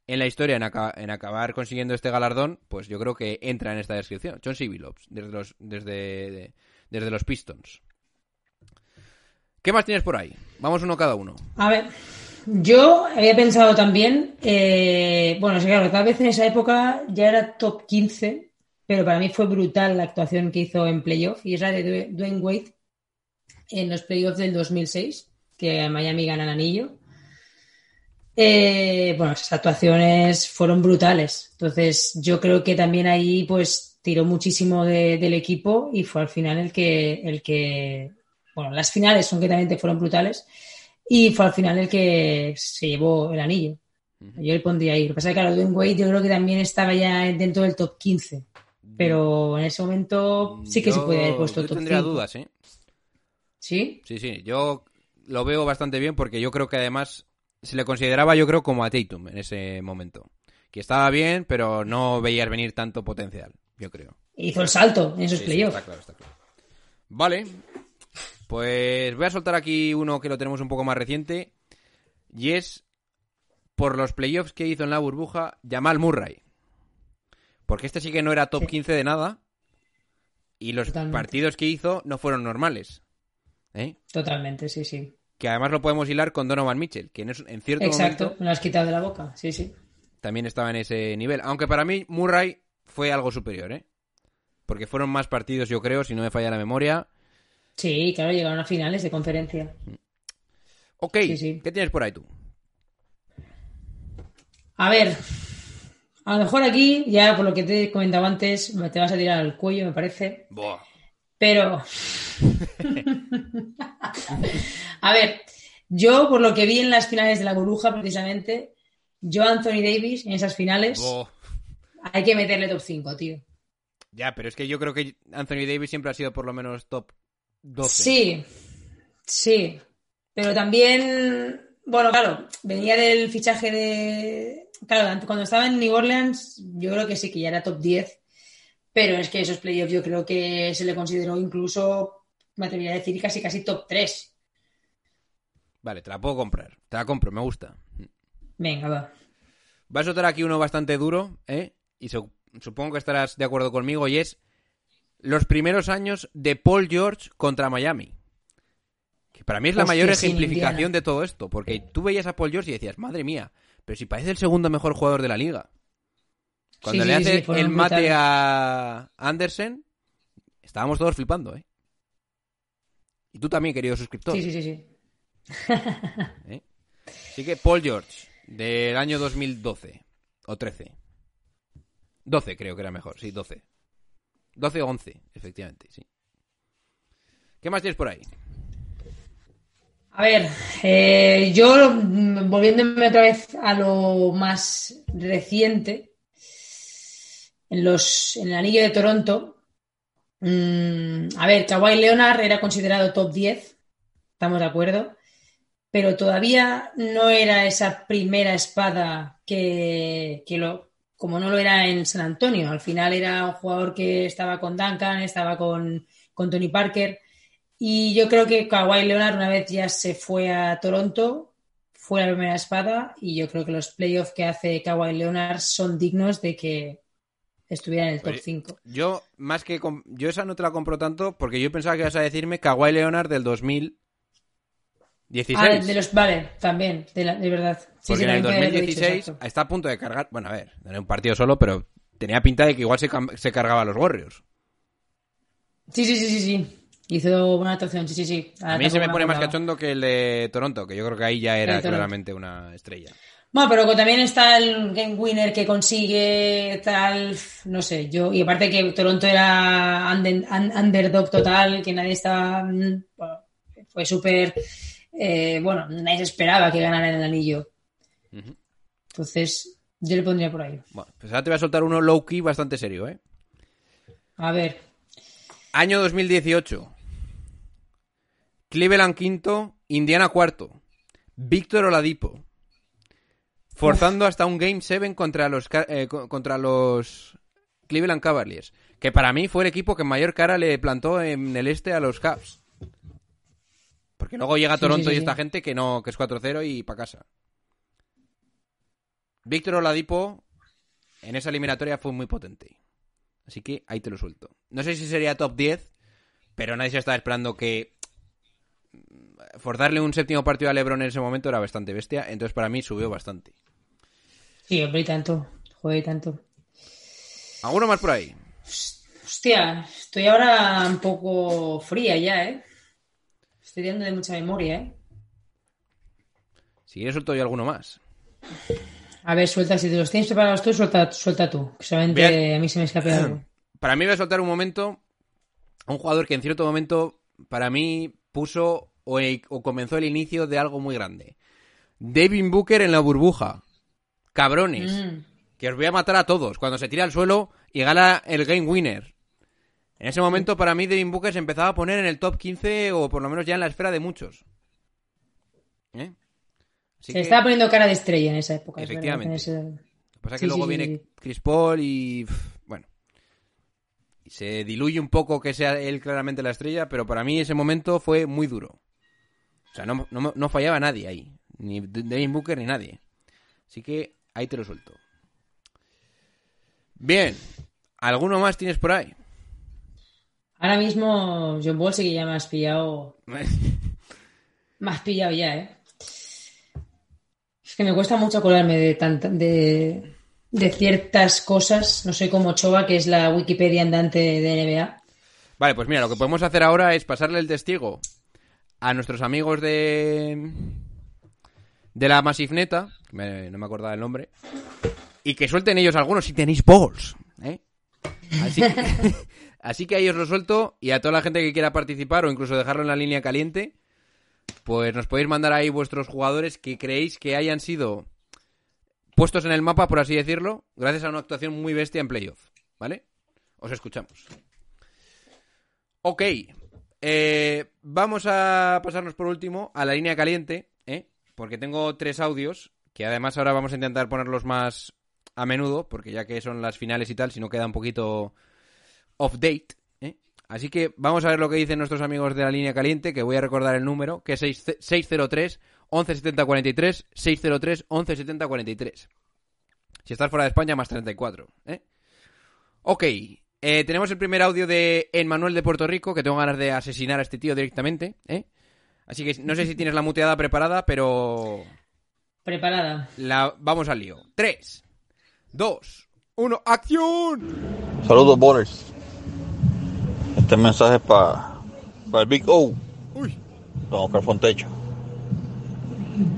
en la historia en, aca- en acabar consiguiendo este galardón, pues yo creo que entra en esta descripción. Chauncey Billups, desde los, desde, de- desde los Pistons. ¿Qué más tienes por ahí? Vamos uno cada uno. A ver, yo había pensado también, eh, bueno, claro, tal vez en esa época ya era top 15, pero para mí fue brutal la actuación que hizo en playoff y es la de Dwayne- Dwayne Wade en los playoffs del 2006, que Miami gana el anillo. Eh, bueno, esas actuaciones fueron brutales. Entonces, yo creo que también ahí, pues, tiró muchísimo de- del equipo y fue al final el que, el que, bueno, las finales son que también fueron brutales y fue al final el que se llevó el anillo. Yo le pondría ahí. Lo que pasa es que, claro, Dwayne Wade yo creo que también estaba ya dentro del top 15. Pero en ese momento sí que se puede haber puesto yo top tendría 5. dudas, ¿eh? ¿Sí? Sí, sí, yo lo veo bastante bien porque yo creo que además se le consideraba, yo creo, como a Tatum en ese momento. Que estaba bien, pero no veías venir tanto potencial, yo creo. Hizo el salto en esos Sí, playoffs. está claro, está claro. Vale, pues voy a soltar aquí uno que lo tenemos un poco más reciente y es por los playoffs que hizo en la burbuja Jamal Murray. Porque este sí que no era top Sí. 15 de nada y los Totalmente. partidos que hizo no fueron normales. ¿eh? Totalmente, sí, sí. Que además lo podemos hilar con Donovan Mitchell, que en, es- en cierto Exacto, momento me lo has quitado de la boca. Sí, sí. también estaba en ese nivel. Aunque para mí Murray fue algo superior, ¿eh? Porque fueron más partidos, yo creo, si no me falla la memoria. Sí, claro, llegaron a finales de conferencia. Ok, Sí, sí. ¿qué tienes por ahí tú? A ver, a lo mejor aquí, ya por lo que te he comentado antes, te vas a tirar al cuello, me parece. Buah. Pero. a ver, yo por lo que vi en las finales de la burbuja, precisamente, yo Anthony Davis en esas finales, Buah. Hay que meterle top 5, tío. Ya, pero es que yo creo que Anthony Davis siempre ha sido por lo menos top 12. Sí, sí. Pero también, bueno, claro, venía del fichaje de. Claro, cuando estaba en New Orleans, yo creo que sí, que ya era top 10. Pero es que esos playoffs yo creo que se le consideró incluso, me atrevería a decir, casi casi top 3. Vale, te la puedo comprar. Te la compro, me gusta. Venga, va. Vas a soltar aquí uno bastante duro, ¿eh? Y su- supongo que estarás de acuerdo conmigo, y es los primeros años de Paul George contra Miami. Que para mí es la Hostia, mayor ejemplificación Indiana. de todo esto, porque tú veías a Paul George y decías, madre mía, pero si parece el segundo mejor jugador de la liga. Cuando Sí, le sí, hace el mate a Andersen, estábamos todos flipando, ¿eh? Y tú también, querido suscriptor. Sí, sí, sí, sí. ¿eh? Así que Paul George, del año 2012 o 13. 12 creo que era mejor, sí, 12. 12 o 11, efectivamente, sí. ¿Qué más tienes por ahí? A ver, eh, yo mm, volviéndome otra vez a lo más reciente, en los en el anillo de Toronto, mm, a ver, Kawhi Leonard era considerado top 10, estamos de acuerdo, pero todavía no era esa primera espada que, que lo, como no lo era en San Antonio, al final era un jugador que estaba con Duncan, estaba con, con Tony Parker Y yo creo que Kawhi Leonard una vez ya se fue a Toronto, fue la primera espada y yo creo que los playoffs que hace Kawhi Leonard son dignos de que estuviera en el top Oye, 5. Yo, más que. Yo esa no te la compro tanto porque yo pensaba que ibas a decirme Kawhi Leonard del 2016. Ah, de los, vale, también, de, la- de verdad. Sí, porque sí, en el también te lo he dicho, 2016 exacto. está a punto de cargar. Bueno, a ver, era un partido solo, pero tenía pinta de que igual se, cargaba a los Warriors. Sí, sí, sí, sí, sí. Hizo buena actuación, sí, sí, sí. A mí se me pone más cachondo que el de Toronto, que yo creo que ahí ya era claramente una estrella. Bueno, pero también está el game winner que consigue tal, no sé, yo, y aparte que Toronto era under- un- underdog total, que nadie estaba, mm, bueno, fue súper, eh, bueno, nadie se esperaba que ganara el anillo. Entonces, yo le pondría por ahí. Bueno, pues ahora te voy a soltar uno low key bastante serio, ¿eh? A ver, Año 2018. Cleveland quinto, Indiana cuarto. Víctor Oladipo. Forzando hasta un Game 7 contra los, eh, co- contra los Cleveland Cavaliers. Que para mí fue el equipo que mayor cara le plantó en el este a los Cavs. Porque luego llega Sí, Toronto sí, sí, y esta gente que no, que es 4-0 y para casa. Víctor Oladipo en esa eliminatoria fue muy potente. Así que ahí te lo suelto. No sé si sería top 10, pero nadie se estaba esperando que mm, forzarle un séptimo partido a LeBron en ese momento era bastante bestia, entonces para mí subió bastante. sí, hombre, y tanto, y tanto. ¿Alguno más por ahí? Hostia, estoy ahora un poco fría ya, ¿eh? Estoy dando de mucha memoria, ¿eh? Si quieres suelto yo alguno más. A ver, suelta, si te los tienes preparados tú, suelta, suelta tú. que Solamente a mí se me escape algo. Para mí voy a soltar un momento a un jugador que en cierto momento para mí puso o, o comenzó el inicio de algo muy grande. David Booker en la burbuja. Cabrones. Mm. que os voy a matar a todos cuando se tira al suelo y gana el game winner. En ese momento, para mí, Devin Booker se empezaba a poner en el top 15 o por lo menos ya en la esfera de muchos. ¿Eh? Se que, estaba poniendo cara de estrella en esa época. Efectivamente. ese- lo que pasa es sí, que luego sí, viene sí. Chris Paul y. Bueno. Y se diluye un poco que sea él claramente la estrella, pero para mí ese momento fue muy duro. O sea, no, no, no fallaba nadie ahí. Ni Devin Booker ni nadie. Así que ahí te lo suelto. Bien. ¿Alguno más tienes por ahí? Ahora mismo, John Ball sí que ya me has pillado. Me has pillado ya, ¿eh? Es que me cuesta mucho acordarme de, tanta- de, de ciertas cosas. No soy como Choba, que es la Wikipedia andante de NBA. Vale, pues mira, lo que podemos hacer ahora es pasarle el testigo a nuestros amigos de. de la Masifneta, me- no me acordaba el nombre, y que suelten ellos algunos si tenéis balls, ¿eh? Así que, así que a ellos lo suelto y a toda la gente que quiera participar o incluso dejarlo en la línea caliente, pues nos podéis mandar ahí vuestros jugadores que creéis que hayan sido puestos en el mapa, por así decirlo, gracias a una actuación muy bestia en playoff, ¿vale? Os escuchamos. Ok, eh, vamos a pasarnos por último a la línea caliente, ¿eh? porque tengo tres audios, que además ahora vamos a intentar ponerlos más a menudo, porque ya que son las finales y tal, si no queda un poquito off date. ¿eh? Así que vamos a ver lo que dicen nuestros amigos de la línea caliente, que voy a recordar el número, que es 6- 603 1170 43, 603 1170 43. Si estás fuera de España, más 34. ¿eh? Ok, eh, tenemos el primer audio de Emmanuel de Puerto Rico, que tengo ganas de asesinar a este tío directamente, ¿eh? Así que no sé si tienes la muteada preparada, pero Preparada. la... vamos al lío. 3, 2, 1, ¡acción! Saludos, Borders. Este mensaje es para el Big O, Uy, don Oscar Fontecho.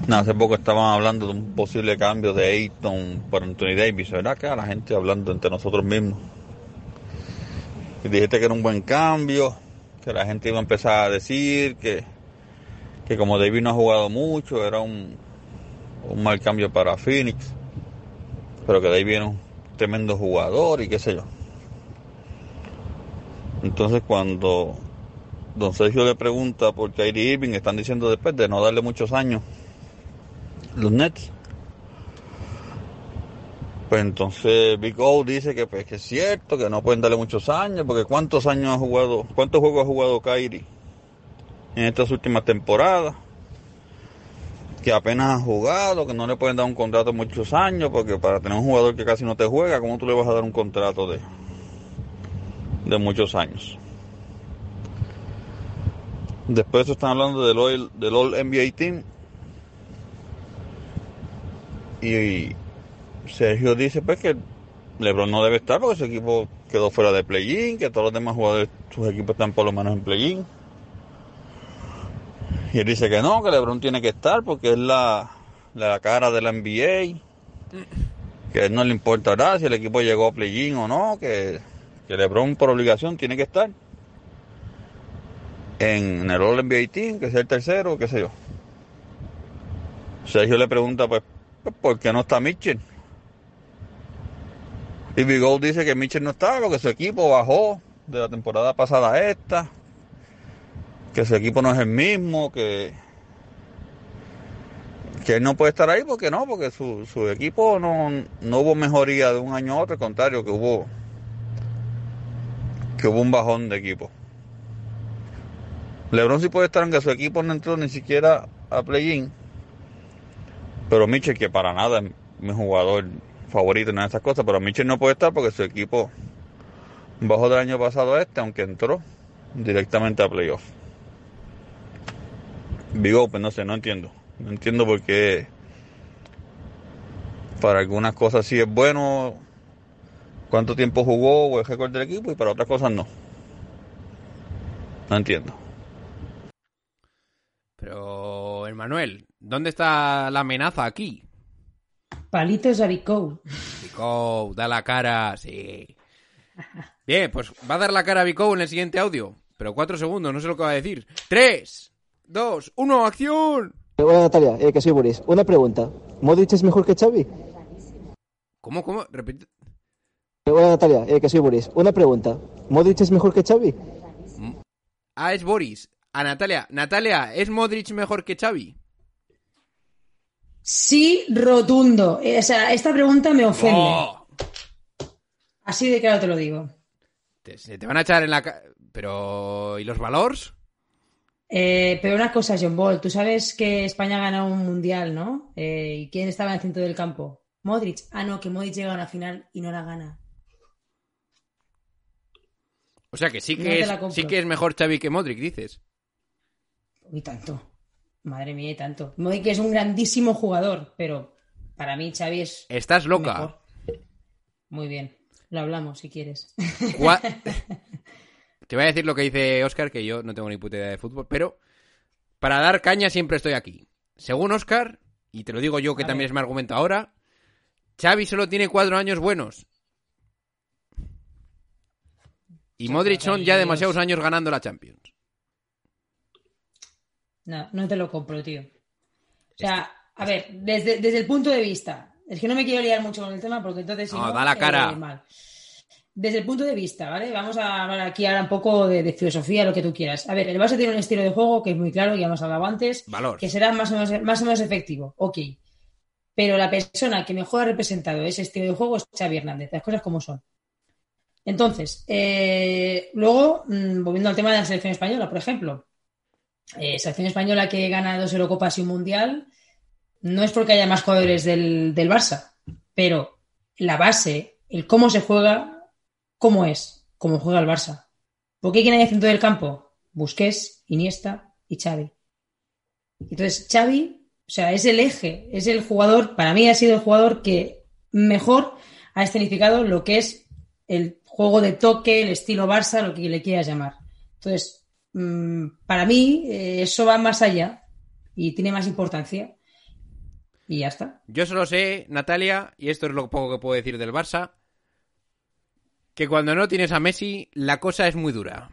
Nada, hace poco estaban hablando de un posible cambio de Ayton por Anthony Davis, ¿verdad? Que a la gente hablando entre nosotros mismos. Y dijiste que era un buen cambio, que la gente iba a empezar a decir que, que como Davis no ha jugado mucho, era un, un mal cambio para Phoenix, pero que Davis era un tremendo jugador y qué sé yo. Entonces cuando don Sergio le pregunta por Kyrie Irving, están diciendo después de no darle muchos años los Nets. Pues entonces Big O dice que pues que es cierto, que no pueden darle muchos años, porque cuántos años ha jugado, cuántos juegos ha jugado Kyrie en estas últimas temporadas, que apenas ha jugado, que no le pueden dar un contrato muchos años, porque para tener un jugador que casi no te juega, ¿cómo tú le vas a dar un contrato de, de muchos años? Después están hablando del All, del NBA Team. Y Sergio dice pues que LeBron no debe estar porque su equipo quedó fuera de play-in, que todos los demás jugadores, sus equipos están por lo menos en play-in. Y él dice que no, que LeBron tiene que estar porque es la, la cara de la NBA. Que a él no le importará si el equipo llegó a play-in o no, que, que LeBron por obligación tiene que estar en el All NBA Team, que sea el tercero, qué sé yo. Sergio le pregunta, pues, pues, ¿por qué no está Mitchell? Y Big O dice que Mitchell no está porque su equipo bajó de la temporada pasada a esta, que su equipo no es el mismo, que, que él no puede estar ahí porque no, porque su, su equipo no, no hubo mejoría de un año a otro, al contrario, que hubo, que hubo un bajón de equipo. LeBron sí puede estar aunque su equipo no entró ni siquiera a play-in. Pero Mitchell, que para nada es mi jugador favorito en estas cosas, pero Mitchell no puede estar porque su equipo bajó del año pasado a este, aunque entró directamente a playoff. Big Open, no sé, no entiendo. No entiendo por qué para algunas cosas sí es bueno cuánto tiempo jugó o el récord del equipo y para otras cosas no. No entiendo. Pero, Manuel, ¿dónde está la amenaza aquí? Palitos a Bicou. Bicou, da la cara, sí. Bien, pues va a dar la cara a Bicou en el siguiente audio. Pero cuatro segundos, no sé lo que va a decir. ¡Tres! ¡Dos! ¡Uno! ¡Acción! Hola Natalia, eh, que soy Boris. Una pregunta. ¿Modric es mejor que Xavi? ¿Cómo, cómo? Repite. Hola Natalia, eh, que soy Boris. Una pregunta. ¿Modric es mejor que Xavi? Ah, es Boris. A Natalia. Natalia, ¿es Modric mejor que Xavi? Sí, rotundo. Eh, O sea, esta pregunta me ofende. ¡Oh! Así de claro te lo digo. Te, se te van a echar en la... ca- Pero... ¿Y los valores? Eh, pero una cosa, John Ball, tú sabes que España gana un mundial, ¿no? Eh, ¿Y quién estaba en el centro del campo? Modric. Ah, no, que Modric llega a una final y no la gana. O sea que sí que, es, sí que es mejor Xavi que Modric, dices. Y tanto. Madre mía, y tanto. Modric es un grandísimo jugador, pero para mí Xavi es Estás loca. mejor. Muy bien. Lo hablamos si quieres. Te voy a decir lo que dice Oscar, que yo no tengo ni puta idea de fútbol, pero para dar caña siempre estoy aquí. Según Oscar, y te lo digo yo que A también ver. es mi argumento ahora, Xavi solo tiene cuatro años buenos. Y Modric son ya demasiados años ganando la Champions. No, no te lo compro, tío. O sea, a ver, desde, desde el punto de vista, es que no me quiero liar mucho con el tema porque entonces si No, no, da la cara. eh, mal. Desde el punto de vista, ¿vale? Vamos a hablar aquí ahora un poco de, de filosofía, lo que tú quieras. A ver, el Barça tiene un estilo de juego que es muy claro, ya hemos hablado antes, Valor. que será más o, menos, más o menos efectivo, ok. Pero la persona que mejor ha representado ese estilo de juego es Xavi Hernández, las cosas como son. Entonces, eh, luego, mm, volviendo al tema de la selección española, por ejemplo, eh, selección española que gana dos Eurocopas y un Mundial, no es porque haya más jugadores del, del Barça, pero la base, el cómo se juega, cómo es, cómo juega el Barça. ¿Por qué quién hay centro del campo? Busquets, Iniesta y Xavi. Entonces, Xavi, o sea, es el eje, es el jugador, para mí ha sido el jugador que mejor ha escenificado lo que es el juego de toque, el estilo Barça, lo que le quieras llamar. Entonces, mm, para mí, eh, eso va más allá y tiene más importancia. Y ya está. Yo solo sé, Natalia, y esto es lo poco que puedo decir del Barça, que cuando no tienes a Messi, la cosa es muy dura.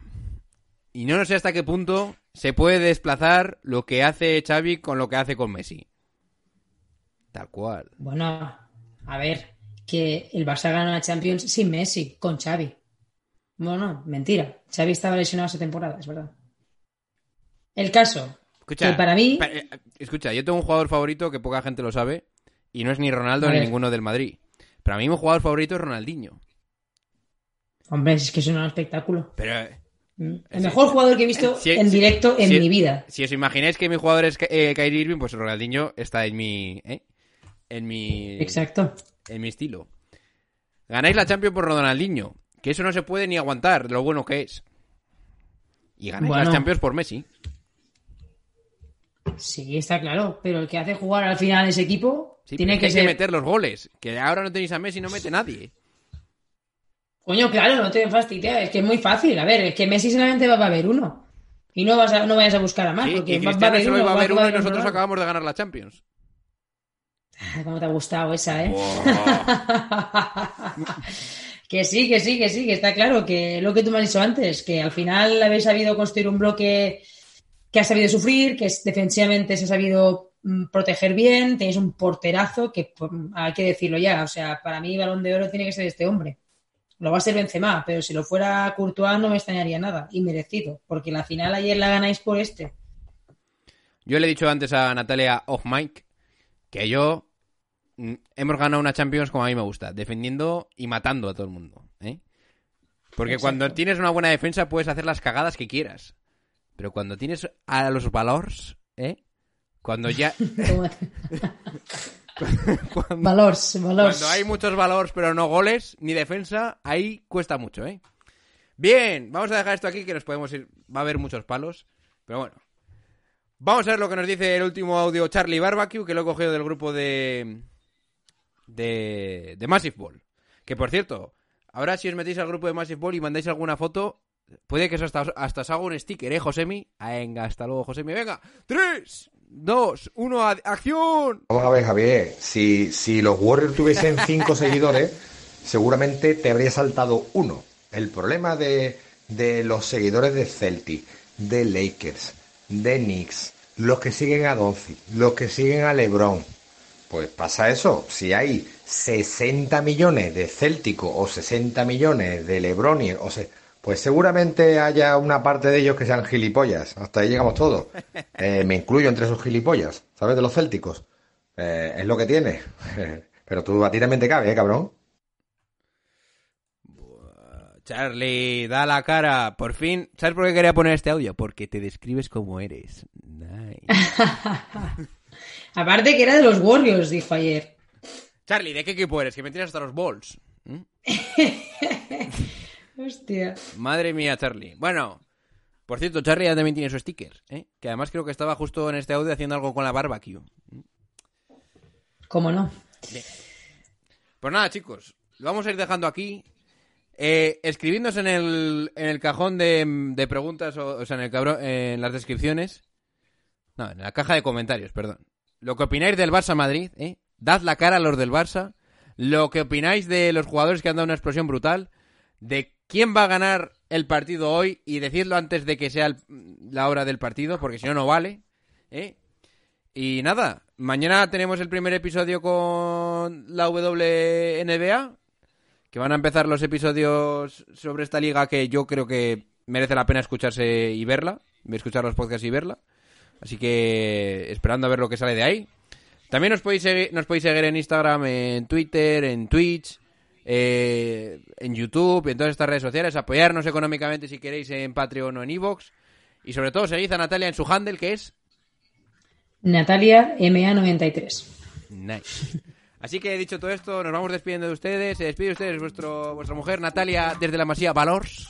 Y no sé hasta qué punto se puede desplazar lo que hace Xavi con lo que hace con Messi. Tal cual. Bueno, a ver, que el Barça gana la Champions sin Messi, con Xavi. Bueno, mentira. Xavi estaba lesionado esa temporada, es verdad. El caso, Escucha, que para mí, eh, escucha, yo tengo un jugador favorito que poca gente lo sabe, y no es ni Ronaldo ni ninguno del Madrid. Pero a mí mi jugador favorito es Ronaldinho. hombre, es que es un espectáculo. Pero, eh, El mejor jugador que he visto Si- en si- directo en mi vida. Si os imagináis que mi jugador es eh, Kyrie Irving, pues Ronaldinho está en mi. ¿eh? En mi. Exacto. En mi estilo. Ganáis la Champions por Ronaldinho. Que eso no se puede ni aguantar, lo bueno que es. Y ganáis Bueno. las Champions por Messi. Sí, está claro. Pero el que hace jugar al final ese equipo Sí, tiene que hay ser. que meter los goles. Que ahora no tenéis a Messi, no mete nadie. Coño, claro, no te fastidies. Es que es muy fácil. A ver, es que Messi solamente va a haber uno. Y no, vas a, no vayas a buscar a más. Sí, porque va, va a haber uno. iba a va haber uno y nosotros acabamos de ganar la Champions. ¿Cómo te ha gustado esa, eh? que sí, que sí, que sí, que está claro que lo que tú me has dicho antes, que al final habéis sabido construir un bloque que ha sabido sufrir, que es- defensivamente se ha sabido mm, proteger bien, tenéis un porterazo que hay que decirlo ya, o sea, para mí balón de oro tiene que ser este hombre. Lo va a ser Benzema, pero si lo fuera Courtois no me extrañaría nada, y merecido, porque la final ayer la ganáis por este. Yo le he dicho antes a Natalia off mic que yo hemos ganado una Champions como a mí me gusta, defendiendo y matando a todo el mundo. ¿eh? Porque Exacto. cuando tienes una buena defensa puedes hacer las cagadas que quieras. Pero cuando tienes a los valores, ¿eh? Cuando ya... cuando, Valors, valors. cuando hay muchos valores pero no goles ni defensa, ahí cuesta mucho, ¿eh? Bien, vamos a dejar esto aquí que nos podemos ir. Va a haber muchos palos, pero bueno. Vamos a ver lo que nos dice el último audio Charlie Barbecue, que lo he cogido del grupo de. De. de Massive Ball. Que por cierto, ahora si os metéis al grupo de Massive Ball y mandáis alguna foto, puede que hasta, hasta os haga un sticker, ¿eh, Josemi? Ah, Venga, hasta luego, Josemi. Venga, 3, 2, 1, acción. Vamos a ver, Javier, si, si los Warriors tuviesen cinco seguidores, seguramente te habría saltado uno. El problema de, de los seguidores de Celtic, de Lakers, de Knicks, los que siguen a Doncic, los que siguen a LeBron, pues pasa eso. Si hay 60 millones de Célticos o 60 millones de Lebroni, o se- pues seguramente haya una parte de ellos que sean gilipollas. Hasta ahí llegamos todos. Eh, me incluyo entre esos gilipollas, ¿sabes? De los célticos. Eh, es lo que tiene. Pero tú a ti también te cabe, ¿eh, cabrón? Charlie, da la cara. Por fin, ¿sabes por qué quería poner este audio? Porque te describes como eres. Nice. Aparte que era de los Warriors, dijo ayer. Charlie, ¿de qué equipo eres? Que me tiras hasta los balls. ¿Mm? Hostia. Madre mía, Charlie. Bueno, por cierto, Charlie ya también tiene su sticker, ¿eh? Que además creo que estaba justo en este audio haciendo algo con la barbecue. ¿Cómo no? Pues nada, chicos, lo vamos a ir dejando aquí. Eh, escribidnos en el, en el cajón de, de preguntas, o, o sea, en, el cabro- en las descripciones. No, en la caja de comentarios, perdón. Lo que opináis del Barça Madrid, ¿eh? Dad la cara a los del Barça. Lo que opináis de los jugadores que han dado una explosión brutal. De quién va a ganar el partido hoy. Y decidlo antes de que sea la hora del partido, porque si no, no vale. ¿eh? Y nada, mañana tenemos el primer episodio con la WNBA, que van a empezar los episodios sobre esta liga que yo creo que merece la pena escucharse y verla, escuchar los podcasts y verla. Así que esperando a ver lo que sale de ahí. También nos podéis seguir, nos podéis seguir en Instagram, en Twitter, en Twitch, eh, en YouTube, en todas estas redes sociales. Apoyarnos económicamente si queréis en Patreon o en Evox. Y sobre todo seguid a Natalia en su handle que es Natalia MA93. Nice. Así que dicho todo esto, nos vamos despidiendo de ustedes. Se despide de ustedes vuestro, vuestra mujer Natalia desde la Masía Valors.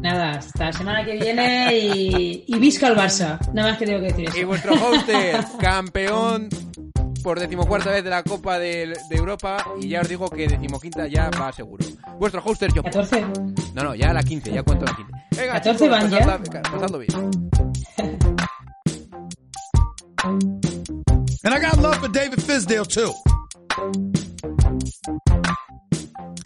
Nada, hasta la semana que viene y, y visca el Barça. Nada más que tengo que decir eso. Y vuestro hoster, campeón por decimocuarta vez de la Copa de, de Europa. Y ya os digo que decimoquinta ya va seguro. Vuestro hoster, yo. 14. No, no, ya la 15, ya cuento la 15. Venga, 14 chicos, van ya. pasadlo bien. And I got love for David Fisdale too.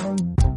Thank you.